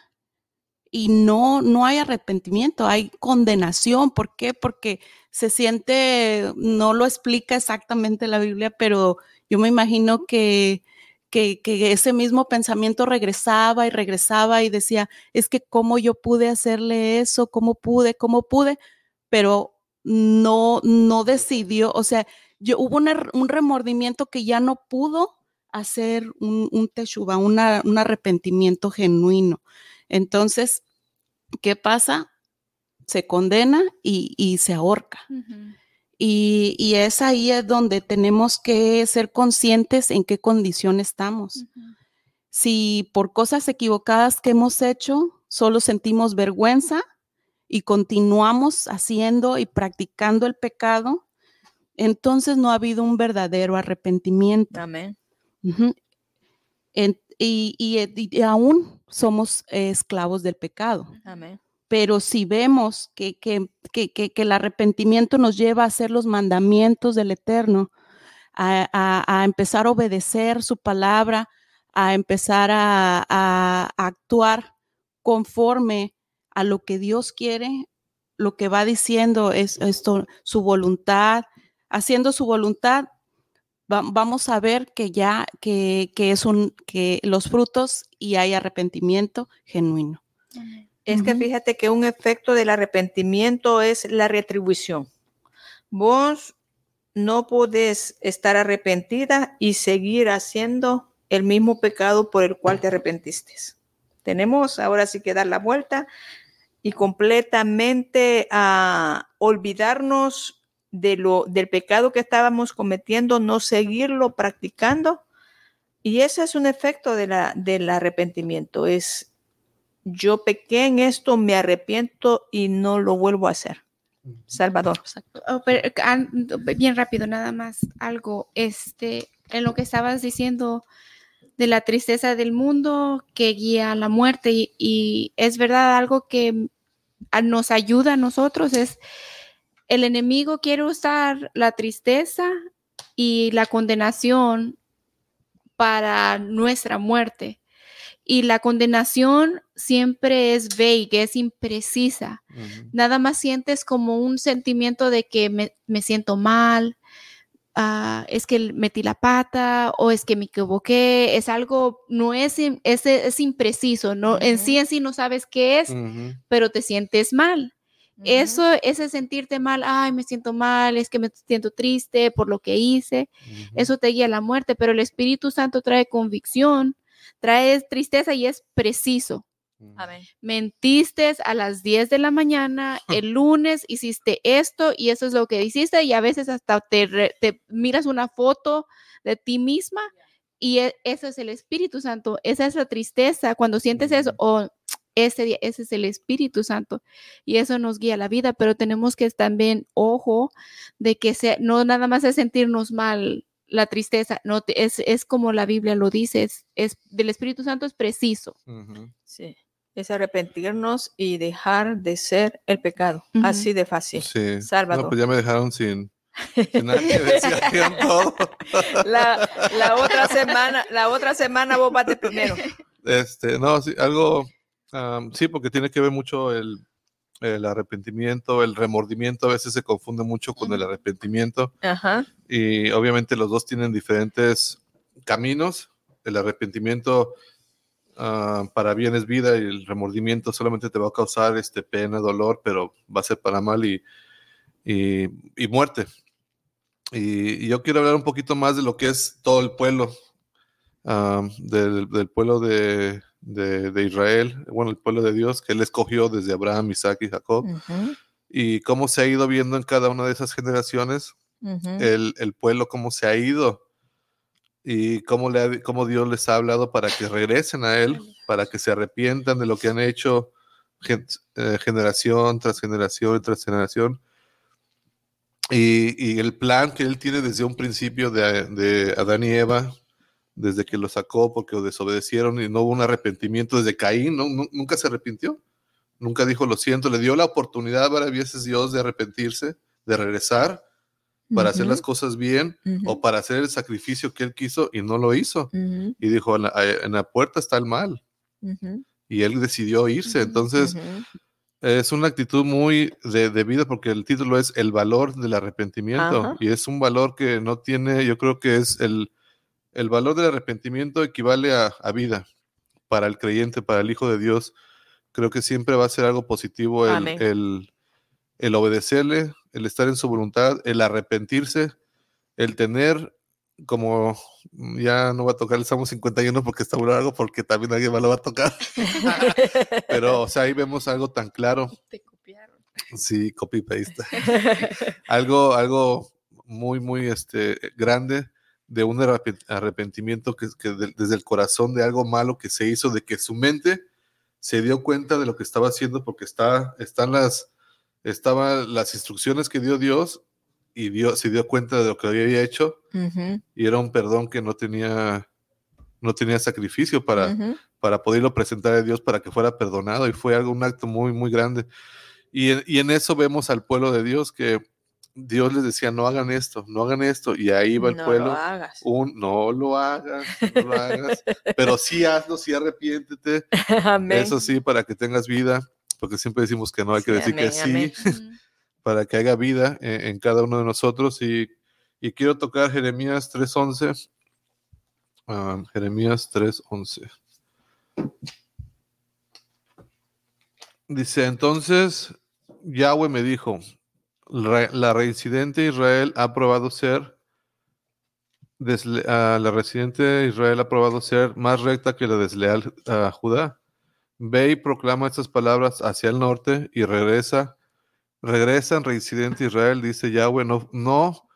y no, no hay arrepentimiento, hay condenación. ¿Por qué? Porque se siente, no lo explica exactamente la Biblia, pero yo me imagino que, que, que ese mismo pensamiento regresaba y regresaba y decía, es que cómo yo pude hacerle eso, cómo pude, cómo pude, pero no, no decidió, o sea, yo, hubo un, un remordimiento que ya no pudo hacer un, un teshuva, una- un arrepentimiento genuino. Entonces, ¿qué pasa? Se condena y, y se ahorca. Y, y es ahí es donde tenemos que ser conscientes en qué condición estamos. Si por cosas equivocadas que hemos hecho solo sentimos vergüenza y continuamos haciendo y practicando el pecado, entonces no ha habido un verdadero arrepentimiento. Amén. En- y, y- y aún somos eh, esclavos del pecado. Amén. Pero si vemos que, que- que- que- el arrepentimiento nos lleva a hacer los mandamientos del Eterno, a, a- a empezar a obedecer su palabra, a empezar a, a- a actuar conforme a lo que Dios quiere, lo que va diciendo es esto, su voluntad, haciendo su voluntad, va- vamos a ver que ya que, que es un que los frutos y hay arrepentimiento genuino. Es que fíjate que un efecto del arrepentimiento es la retribución. Vos no podés estar arrepentida y seguir haciendo el mismo pecado por el cual te arrepentiste. Tenemos ahora sí que dar la vuelta y completamente a olvidarnos de lo, del pecado que estábamos cometiendo, no seguirlo practicando. Y ese es un efecto de la, del arrepentimiento, es yo pequé en esto, me arrepiento y no lo vuelvo a hacer. Salvador. Oh, pero, ah, bien rápido, nada más algo. Este, en lo que estabas diciendo de la tristeza del mundo que guía a la muerte y, y es verdad algo que nos ayuda a nosotros es el enemigo quiere usar la tristeza y la condenación para nuestra muerte. Y la condenación siempre es vague, es imprecisa nada más sientes como un sentimiento de que me, me siento mal, ah, es que metí la pata o es que me equivoqué, es algo, no es, es, es impreciso, no, en sí en sí no sabes qué es, pero te sientes mal. Eso, ese sentirte mal, ay, me siento mal, es que me siento triste por lo que hice, eso te guía a la muerte, pero el Espíritu Santo trae convicción, trae tristeza y es preciso. Amén. mentiste a las 10 de la mañana, el lunes hiciste esto y eso es lo que hiciste y a veces hasta te, re- te miras una foto de ti misma y e- eso es el Espíritu Santo, esa es la tristeza, cuando sientes eso, Ujú. o ese día, ese es el Espíritu Santo y eso nos guía la vida, pero tenemos que también, ojo, de que sea, no nada más es sentirnos mal la tristeza, no, te- es, es como la Biblia lo dice, es, es- del Espíritu Santo es preciso. Sí. Es arrepentirnos y dejar de ser el pecado. Ujú. Así de fácil. Sí. Salvador. No, pues ya me dejaron sin, sin nada que decir. todo. La, la otra semana, la otra semana vos bate primero. Este, no, sí, algo, am, sí, porque tiene que ver mucho el, el arrepentimiento, el remordimiento, a veces se confunde mucho con el arrepentimiento Ajá. y obviamente los dos tienen diferentes caminos. El arrepentimiento ah, para bien es vida y el remordimiento solamente te va a causar este, pena, dolor, pero va a ser para mal y, y, y muerte. Y, y yo quiero hablar un poquito más de lo que es todo el pueblo, ah, del, del pueblo de, de- de Israel, bueno, el pueblo de Dios que él escogió desde Abraham, Isaac y Jacob, y cómo se ha ido viendo en cada una de esas generaciones el, el pueblo, cómo se ha ido y cómo, le ha- cómo Dios les ha hablado para que regresen a Él, para que se arrepientan de lo que han hecho eh, generación tras generación tras generación. Y, y el plan que Él tiene desde un principio de, de Adán y Eva, desde que lo sacó porque desobedecieron y no hubo un arrepentimiento desde Caín, ¿no? Nu- nunca se arrepintió, nunca dijo lo siento, le dio la oportunidad varias veces Dios de arrepentirse, de regresar para hacer las cosas bien o para hacer el sacrificio que él quiso y no lo hizo. Y dijo, en la, en la puerta está el mal. Y él decidió irse. Entonces, es una actitud muy de, de vida porque el título es El valor del arrepentimiento. Y es un valor que no tiene, yo creo que es el, el valor del arrepentimiento equivale a, a vida para el creyente, para el Hijo de Dios. Creo que siempre va a ser algo positivo el, el, el obedecerle, el estar en su voluntad, el arrepentirse, el tener, como ya no va a tocar el Salmo 51 porque está muy largo, porque también alguien más lo va a tocar. Pero, o sea, ahí vemos algo tan claro. Te copiaron. Sí, copy paste. algo, algo muy, muy este, grande de un arrepen- arrepentimiento que, que de- desde el corazón de algo malo que se hizo, de que su mente se dio cuenta de lo que estaba haciendo porque está, están las, estaban las instrucciones que dio Dios y Dios se dio cuenta de lo que había hecho y era un perdón que no tenía, no tenía sacrificio para, para poderlo presentar a Dios para que fuera perdonado y fue algo, un acto muy, muy grande. Y en, y en eso vemos al pueblo de Dios que Dios les decía, no hagan esto, no hagan esto, y ahí va el No pueblo. lo hagas. Un, no lo hagas, no lo hagas, pero sí hazlo, sí arrepiéntete, Amén. eso sí, para que tengas vida, porque siempre decimos que no, hay que Sí, decir que amén, sí, para que haya vida en, en cada uno de nosotros. Y, y quiero tocar Jeremías 3.11. Ah, Jeremías 3.11. Dice, entonces Yahweh me dijo, "Re- la reincidente Israel ha probado ser, desle- ah, la residente Israel ha probado ser más recta que la desleal ah, Judá. Ve y proclama estas palabras hacia el norte y regresa regresan reincidente Israel, dice Yahweh, no,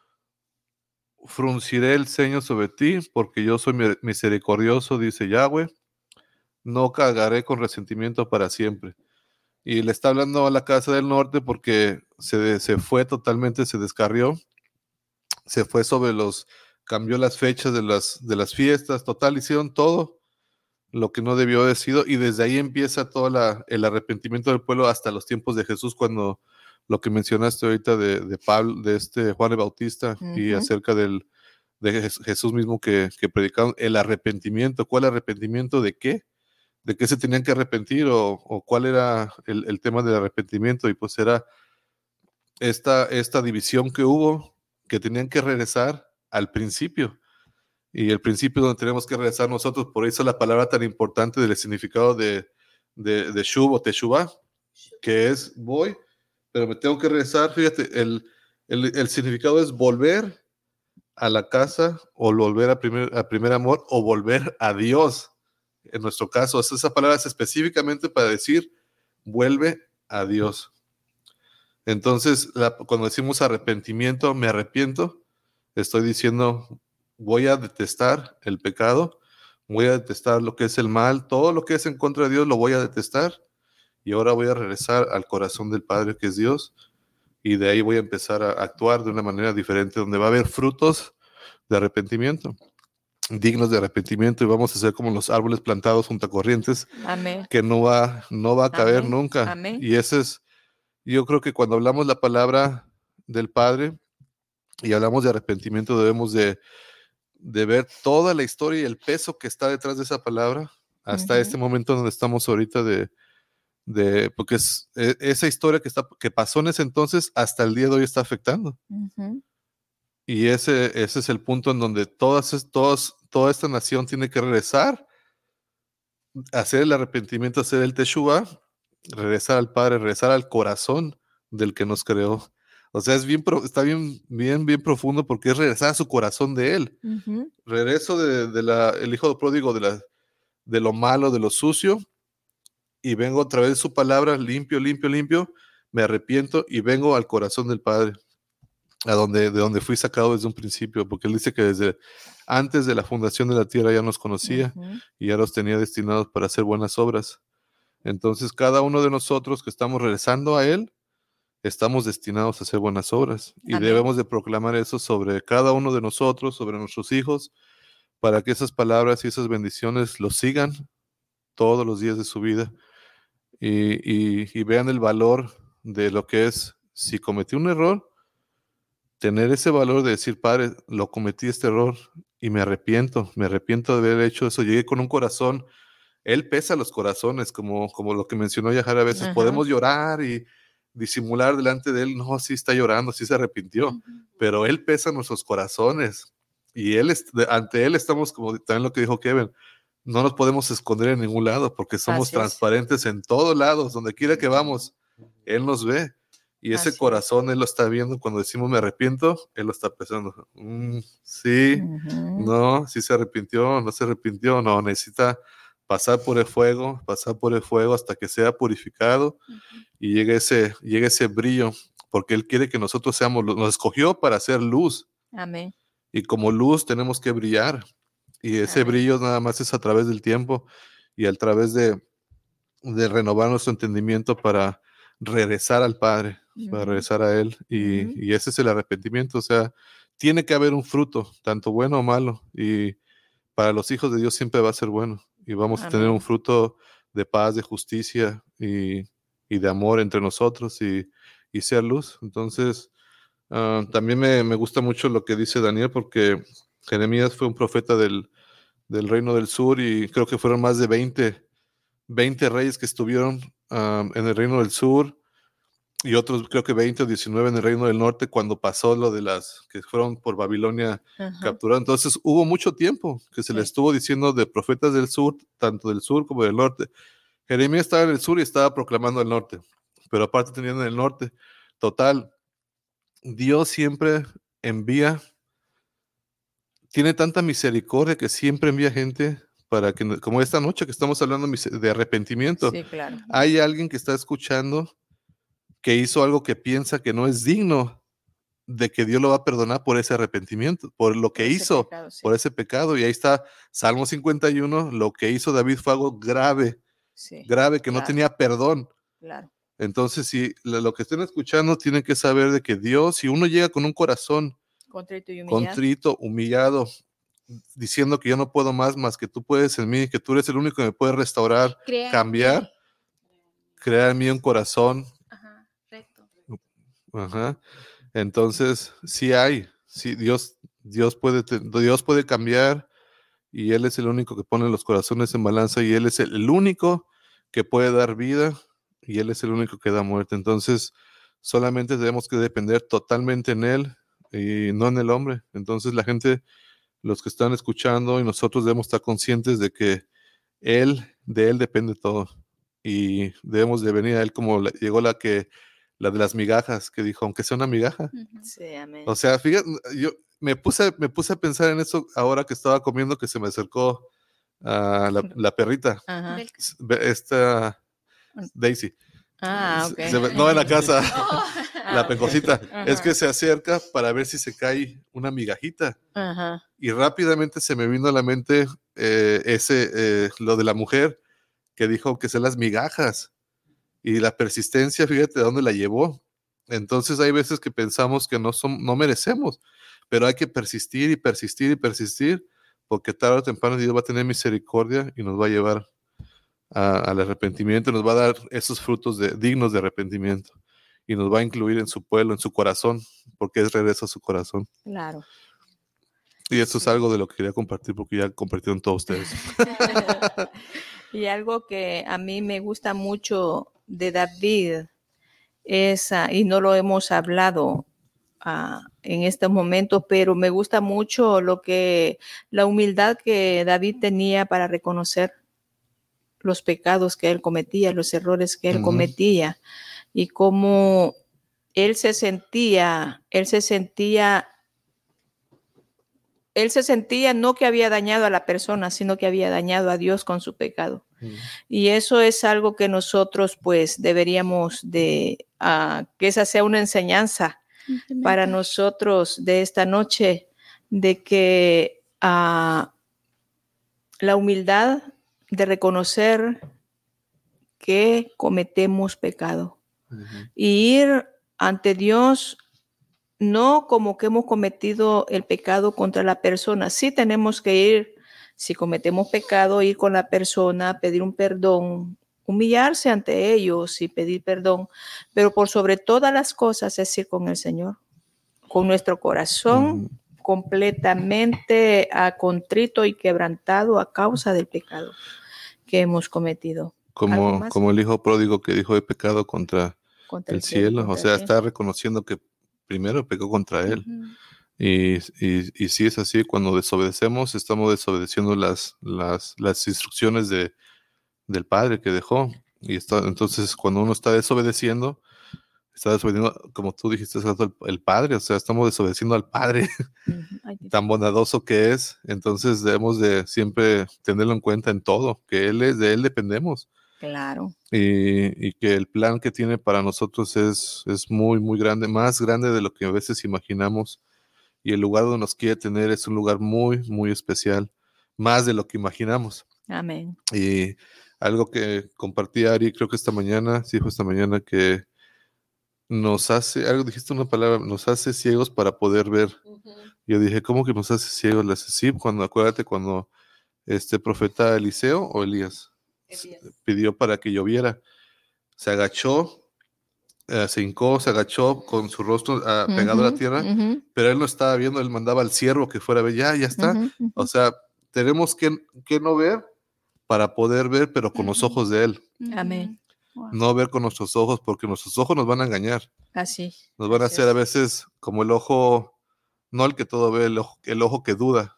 frunciré el ceño sobre ti, porque yo soy mi- misericordioso, dice Yahweh, no cargaré con resentimiento para siempre. Y le está hablando a la casa del norte porque se, se fue totalmente, se descarrió, se fue sobre los, cambió las fechas de las, de las fiestas, total, hicieron todo lo que no debió haber sido, y desde ahí empieza todo la- el arrepentimiento del pueblo hasta los tiempos de Jesús, cuando lo que mencionaste ahorita de, de Pablo, de este Juan el Bautista y acerca del de Jes- Jesús mismo que, que predicaron el arrepentimiento. ¿Cuál arrepentimiento de qué? ¿De qué se tenían que arrepentir? ¿O, o cuál era el, el tema del arrepentimiento? Y pues era esta, esta división que hubo, que tenían que regresar al principio. Y el principio donde tenemos que regresar nosotros, por eso la palabra tan importante del significado de, de, de o Teshuvah, que es voy, pero me tengo que regresar. Fíjate, el, el, significado es volver a la casa o volver a primer, a primer amor o volver a Dios. En nuestro caso, es- esa palabra es específicamente para decir vuelve a Dios. Entonces, cuando decimos arrepentimiento, me arrepiento, estoy diciendo voy a detestar el pecado, voy a detestar lo que es el mal, todo lo que es en contra de Dios lo voy a detestar y ahora voy a regresar al corazón del Padre que es Dios y de ahí voy a empezar a actuar de una manera diferente donde va a haber frutos de arrepentimiento, dignos de arrepentimiento y vamos a ser como los árboles plantados junto a corrientes Amén. que no va, no va a caber Amén, nunca. amén. Y ese es, yo creo que cuando hablamos la palabra del Padre y hablamos de arrepentimiento debemos de, de ver toda la historia y el peso que está detrás de esa palabra hasta este momento donde estamos ahorita de, de porque es, e- esa historia que, está, que pasó en ese entonces hasta el día de hoy está afectando. Y ese, ese es el punto en donde todas, todas, toda esta nación tiene que regresar, hacer el arrepentimiento, hacer el teshuva, regresar al Padre, regresar al corazón del que nos creó. O sea, es bien, pro- está bien, bien, bien profundo porque es regresar a su corazón de Él. Regreso de, de la, el hijo pródigo de, la, de lo malo, de lo sucio, y vengo a través de su palabra, limpio, limpio, limpio, me arrepiento y vengo al corazón del Padre, a donde, de donde fui sacado desde un principio, porque Él dice que desde antes de la fundación de la tierra ya nos conocía y ya los tenía destinados para hacer buenas obras. Entonces, cada uno de nosotros que estamos regresando a Él, estamos destinados a hacer buenas obras. Y Amén. debemos de proclamar eso sobre cada uno de nosotros, sobre nuestros hijos, para que esas palabras y esas bendiciones los sigan todos los días de su vida y, y- y vean el valor de lo que es, si cometí un error, tener ese valor de decir, Padre, lo cometí este error y me arrepiento, me arrepiento de haber hecho eso. Llegué con un corazón, Él pesa los corazones, como, como lo que mencionó Yahara, a veces Ajá. podemos llorar y disimular delante de Él, no, sí está llorando, sí se arrepintió, pero Él pesa nuestros corazones. Y él, ante él estamos, como también lo que dijo Kevin, no nos podemos esconder en ningún lado porque somos transparentes en todos lados, donde quiera que vamos, él nos ve. Y ese Así corazón él lo está viendo cuando decimos me arrepiento, él lo está pensando. "Mm, sí, no, si se arrepintió, no se arrepintió, no, necesita pasar por el fuego, pasar por el fuego hasta que sea purificado y llegue ese, llegue ese brillo, porque Él quiere que nosotros seamos luz, nos escogió para hacer luz. Amén. y como luz tenemos que brillar y ese Amén. brillo nada más es a través del tiempo y a través de, de renovar nuestro entendimiento para regresar al Padre, para regresar a Él y, y ese es el arrepentimiento, o sea, tiene que haber un fruto, tanto bueno o malo y para los hijos de Dios siempre va a ser bueno y vamos a tener un fruto de paz, de justicia y, y de amor entre nosotros y, y ser luz. Entonces, ah, también me, me gusta mucho lo que dice Daniel porque Jeremías fue un profeta del, del reino del sur y creo que fueron más de 20, 20 reyes que estuvieron ah, en el reino del sur y otros creo que 20 o 19 en el reino del norte cuando pasó lo de las que fueron por Babilonia Ajá. capturados. Entonces hubo mucho tiempo que se le Sí. estuvo diciendo de profetas del sur, tanto del sur como del norte. Jeremías estaba en el sur y estaba proclamando el norte, pero aparte tenían en el norte. Total, Dios siempre envía, tiene tanta misericordia que siempre envía gente para que, como esta noche que estamos hablando de arrepentimiento, Sí, claro. hay alguien que está escuchando que hizo algo que piensa que no es digno de que Dios lo va a perdonar por ese arrepentimiento, por lo que hizo, pecado, sí. por ese pecado. Y ahí está Salmo 51, lo que hizo David fue algo grave, Sí, grave, que no tenía perdón. claro. Entonces, si lo que estén escuchando tienen que saber de que Dios, si uno llega con un corazón Contrito y humillado. contrito, humillado, diciendo que yo no puedo más, más que tú puedes en mí, que tú eres el único que me puede restaurar, cambiar, crear en mí un corazón. Ajá. Entonces, sí hay, sí, Dios, Dios puede, Dios puede cambiar y Él es el único que pone los corazones en balanza y Él es el, único que puede dar vida y Él es el único que da muerte. Entonces, solamente tenemos que depender totalmente en Él y no en el hombre. Entonces, la gente, los que están escuchando y nosotros debemos estar conscientes de que Él, de Él depende todo y debemos de venir a Él como llegó la que la de las migajas, que dijo, aunque sea una migaja. Sí, amén. O sea, fíjate, yo me puse, me puse a pensar en eso ahora que estaba comiendo, que se me acercó la, la perrita, Ajá. Esta Daisy. Ah, Se- se no en la casa, Oh, la Ah, pecosita. Es que se acerca para ver si se cae una migajita. Ajá. Y rápidamente se me vino a la mente eh, ese, eh, lo de la mujer que dijo que son las migajas. Y la persistencia, fíjate de dónde la llevó. Entonces hay veces que pensamos que no, son, no merecemos, pero hay que persistir y persistir y persistir, porque tarde o temprano Dios va a tener misericordia y nos va a llevar a- al arrepentimiento, nos va a dar esos frutos de, dignos de arrepentimiento y nos va a incluir en su pueblo, en su corazón, porque es regreso a su corazón. Claro. Y eso es algo de lo que quería compartir, porque ya compartieron todos ustedes. y algo que a mí me gusta mucho de David es, ah, y no lo hemos hablado ah, en este momento, pero me gusta mucho lo que la humildad que David tenía para reconocer los pecados que él cometía, los errores que él cometía y cómo él se sentía, él se sentía él se sentía no que había dañado a la persona, sino que había dañado a Dios con su pecado. Y eso es algo que nosotros pues deberíamos de, ah, que esa sea una enseñanza para nosotros de esta noche, de que ah, la humildad de reconocer que cometemos pecado y ir ante Dios no como que hemos cometido el pecado contra la persona. Sí tenemos que ir, si cometemos pecado, ir con la persona, pedir un perdón, humillarse ante ellos y pedir perdón, pero por sobre todas las cosas es ir con el Señor, con nuestro corazón completamente contrito y quebrantado a causa del pecado que hemos cometido. ¿Algo Como, como el hijo pródigo que dijo he pecado contra contra el cielo, o contra sea, el está reconociendo que primero pecó contra él. Y, y, y si es así, cuando desobedecemos, estamos desobedeciendo las, las, las instrucciones de, del Padre que dejó. Y está, entonces, cuando uno está desobedeciendo, está desobedeciendo, como tú dijiste, el, el Padre, o sea, estamos desobedeciendo al Padre, tan bondadoso que es. Entonces, debemos de siempre tenerlo en cuenta en todo, que Él es, de Él dependemos. Claro. Y, y que el plan que tiene para nosotros es, es muy, muy grande, más grande de lo que a veces imaginamos. Y el lugar donde nos quiere tener es un lugar muy, muy especial, más de lo que imaginamos. Amén. Y algo que compartí Ari, creo que esta mañana, sí fue esta mañana, que nos hace, algo dijiste una palabra, nos hace ciegos para poder ver. Yo dije, ¿cómo que nos hace ciegos? Sí, cuando, acuérdate cuando este profeta Eliseo o Elías pidió para que lloviera, se agachó, eh, se hincó, se agachó con su rostro ah, pegado a la tierra, ujú, pero él no estaba viendo, él mandaba al siervo que fuera a ver, ya, ya está. ujú, ujú. O sea, tenemos que, que no ver para poder ver, pero con los ojos de Él. Amén. Wow. No ver con nuestros ojos, porque nuestros ojos nos van a engañar. Así. Nos van a hacer a es. veces como el ojo, no el que todo ve, el ojo, el ojo que duda,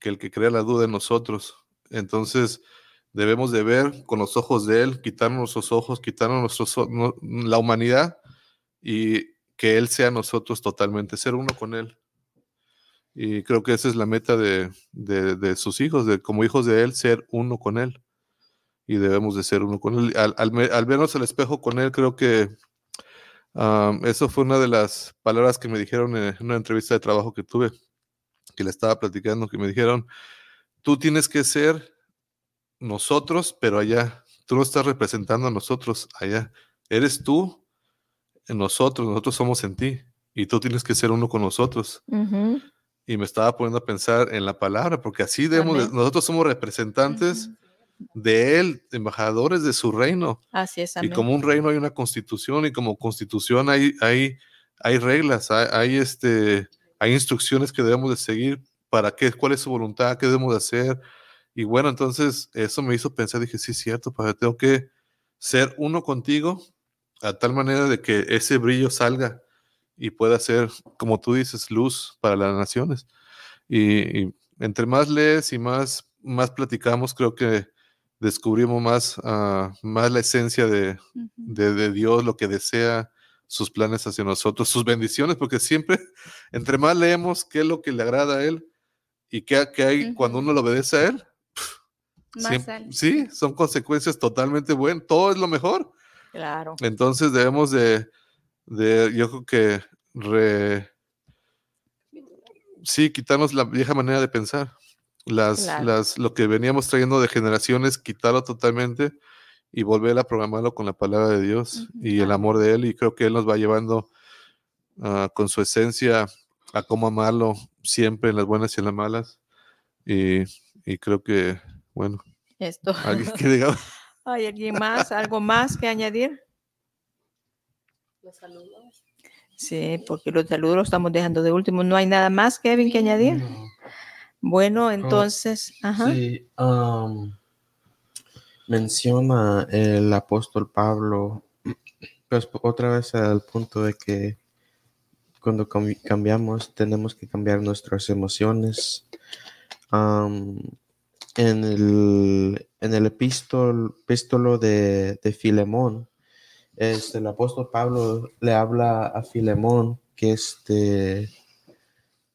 que el que crea la duda en nosotros. Entonces, debemos de ver con los ojos de Él, quitarnos nuestros ojos, quitarnos la humanidad y que Él sea nosotros totalmente, ser uno con Él. Y creo que esa es la meta de, de- sus hijos, de como hijos de Él, ser uno con Él. Y debemos de ser uno con Él. Al, al vernos al espejo con Él, creo que am, eso fue una de las palabras que me dijeron en una entrevista de trabajo que tuve, que le estaba platicando, que me dijeron, tú tienes que ser nosotros, pero allá. Tú no estás representando a nosotros allá. Eres tú en nosotros, nosotros somos en ti. Y tú tienes que ser uno con nosotros. Y me estaba poniendo a pensar en la palabra, porque así debemos, nosotros somos representantes ujú. de Él, embajadores de su reino. Así es. Y Amén. como un reino hay una constitución y como constitución hay, hay, hay reglas, hay, hay, este, hay instrucciones que debemos de seguir para qué, cuál es su voluntad, qué debemos de hacer. Y bueno, entonces eso me hizo pensar, dije, sí, es cierto, padre, tengo que ser uno contigo a tal manera de que ese brillo salga y pueda ser, como tú dices, luz para las naciones. Y, y entre más lees y más, más platicamos, creo que descubrimos más, ah, más la esencia de, de, de Dios, lo que desea, sus planes hacia nosotros, sus bendiciones, porque siempre, entre más leemos qué es lo que le agrada a Él y qué, qué hay cuando uno le obedece a Él, Más siempre- sale. sí, son consecuencias totalmente buenas, todo es lo mejor. Claro. Entonces debemos de, de yo creo que, re- sí, quitarnos la vieja manera de pensar. Las, Claro. las, lo que veníamos trayendo de generaciones, quitarlo totalmente y volver a programarlo con la palabra de Dios y el amor de Él. Y creo que Él nos va llevando ah, con su esencia a cómo amarlo siempre en las buenas y en las malas. Y, y creo que, bueno, Esto. alguien que diga, ¿Hay alguien más? ¿Algo más que añadir? Los saludos. Sí, porque los saludos los estamos dejando de último. ¿No hay nada más, Kevin, que añadir? No. Bueno, entonces, ajá. Sí, am, menciona el apóstol Pablo, pues otra vez al punto de que cuando cam- cambiamos tenemos que cambiar nuestras emociones. Am, en el, en el epístol, epístolo de, de Filemón, este, el apóstol Pablo le habla a Filemón que este,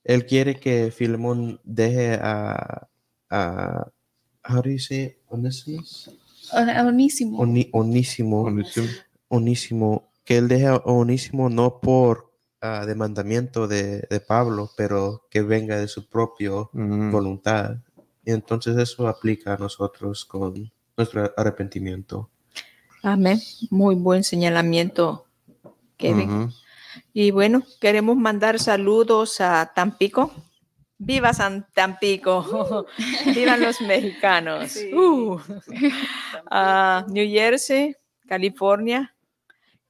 él quiere que Filemón deje a, a how do you say? Onesimus? Oni- Onísimo, Onísimo. Onísimo, que él deje a Onísimo no por ah, demandamiento de, de Pablo, pero que venga de su propio Mm. voluntad. Y entonces eso aplica a nosotros con nuestro arrepentimiento. Amén. Muy buen señalamiento, Kevin. Y bueno, queremos mandar saludos a Tampico. ¡Viva San Tampico! ¡Vivan los mexicanos! Sí. Uh. A New Jersey, California,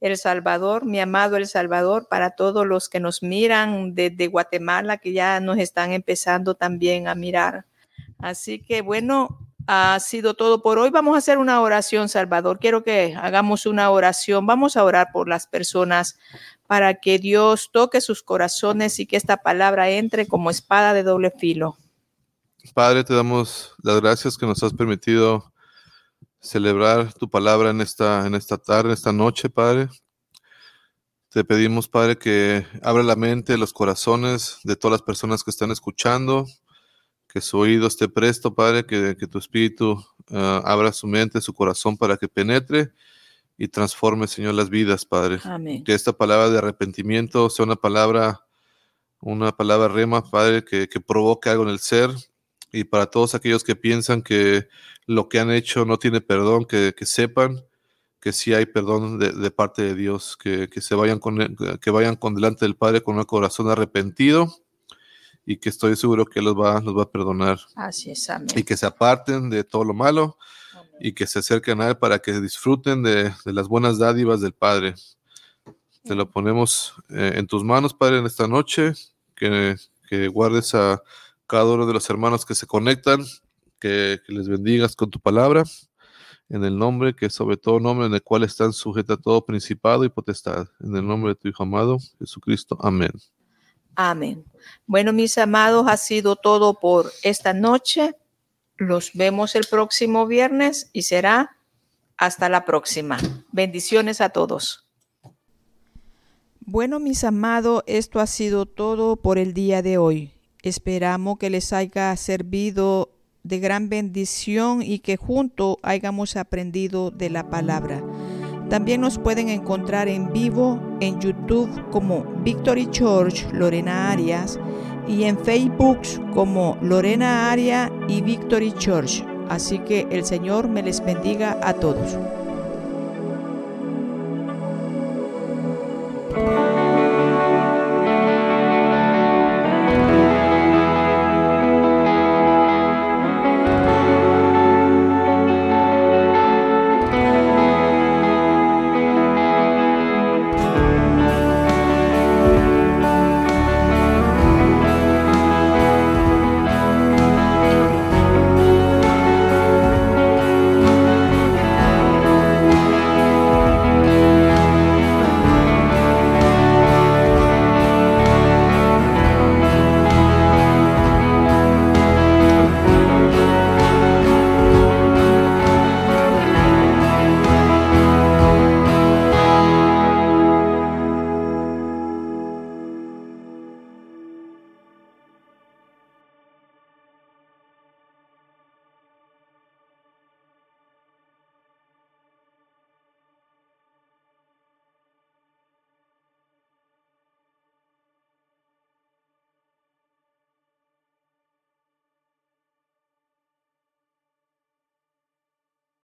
El Salvador, mi amado El Salvador, para todos los que nos miran desde Guatemala, que ya nos están empezando también a mirar. Así que bueno, ha sido todo por hoy. Vamos a hacer una oración, Salvador. Quiero que hagamos una oración. Vamos a orar por las personas para que Dios toque sus corazones y que esta palabra entre como espada de doble filo. Padre, te damos las gracias que nos has permitido celebrar tu palabra en esta, en esta tarde, esta noche, Padre. Te pedimos, Padre, que abra la mente, los corazones de todas las personas que están escuchando, que su oído esté presto, Padre, que, tu espíritu ah, abra su mente, su corazón para que penetre y transforme, Señor, las vidas, Padre. Amén. Que esta palabra de arrepentimiento sea una palabra, una palabra rema, Padre, que, que provoque algo en el ser. Y para todos aquellos que piensan que lo que han hecho no tiene perdón, que, que sepan que sí hay perdón de, parte de Dios, que, se vayan con, que vayan con delante del Padre con un corazón arrepentido y que estoy seguro que los va, los va a perdonar. Así es, amén. Y que se aparten de todo lo malo y que se acerquen a Él para que disfruten de, las buenas dádivas del Padre. Te lo ponemos eh, en tus manos, Padre, en esta noche, que, que, guardes a cada uno de los hermanos que se conectan, que, que les bendigas con tu palabra en el nombre que sobre todo nombre en el cual están sujeta todo principado y potestad. En el nombre de tu Hijo amado, Jesucristo. Amén. Amén. Bueno, mis amados, ha sido todo por esta noche. Los vemos el próximo viernes y será hasta la próxima. Bendiciones a todos. Bueno, mis amados, esto ha sido todo por el día de hoy. Esperamos que les haya servido de gran bendición y que juntos hayamos aprendido de la palabra. También nos pueden encontrar en vivo en YouTube como Victory Church Lorena Arias y en Facebook como Lorena Aria y Victory Church. Así que el Señor me les bendiga a todos.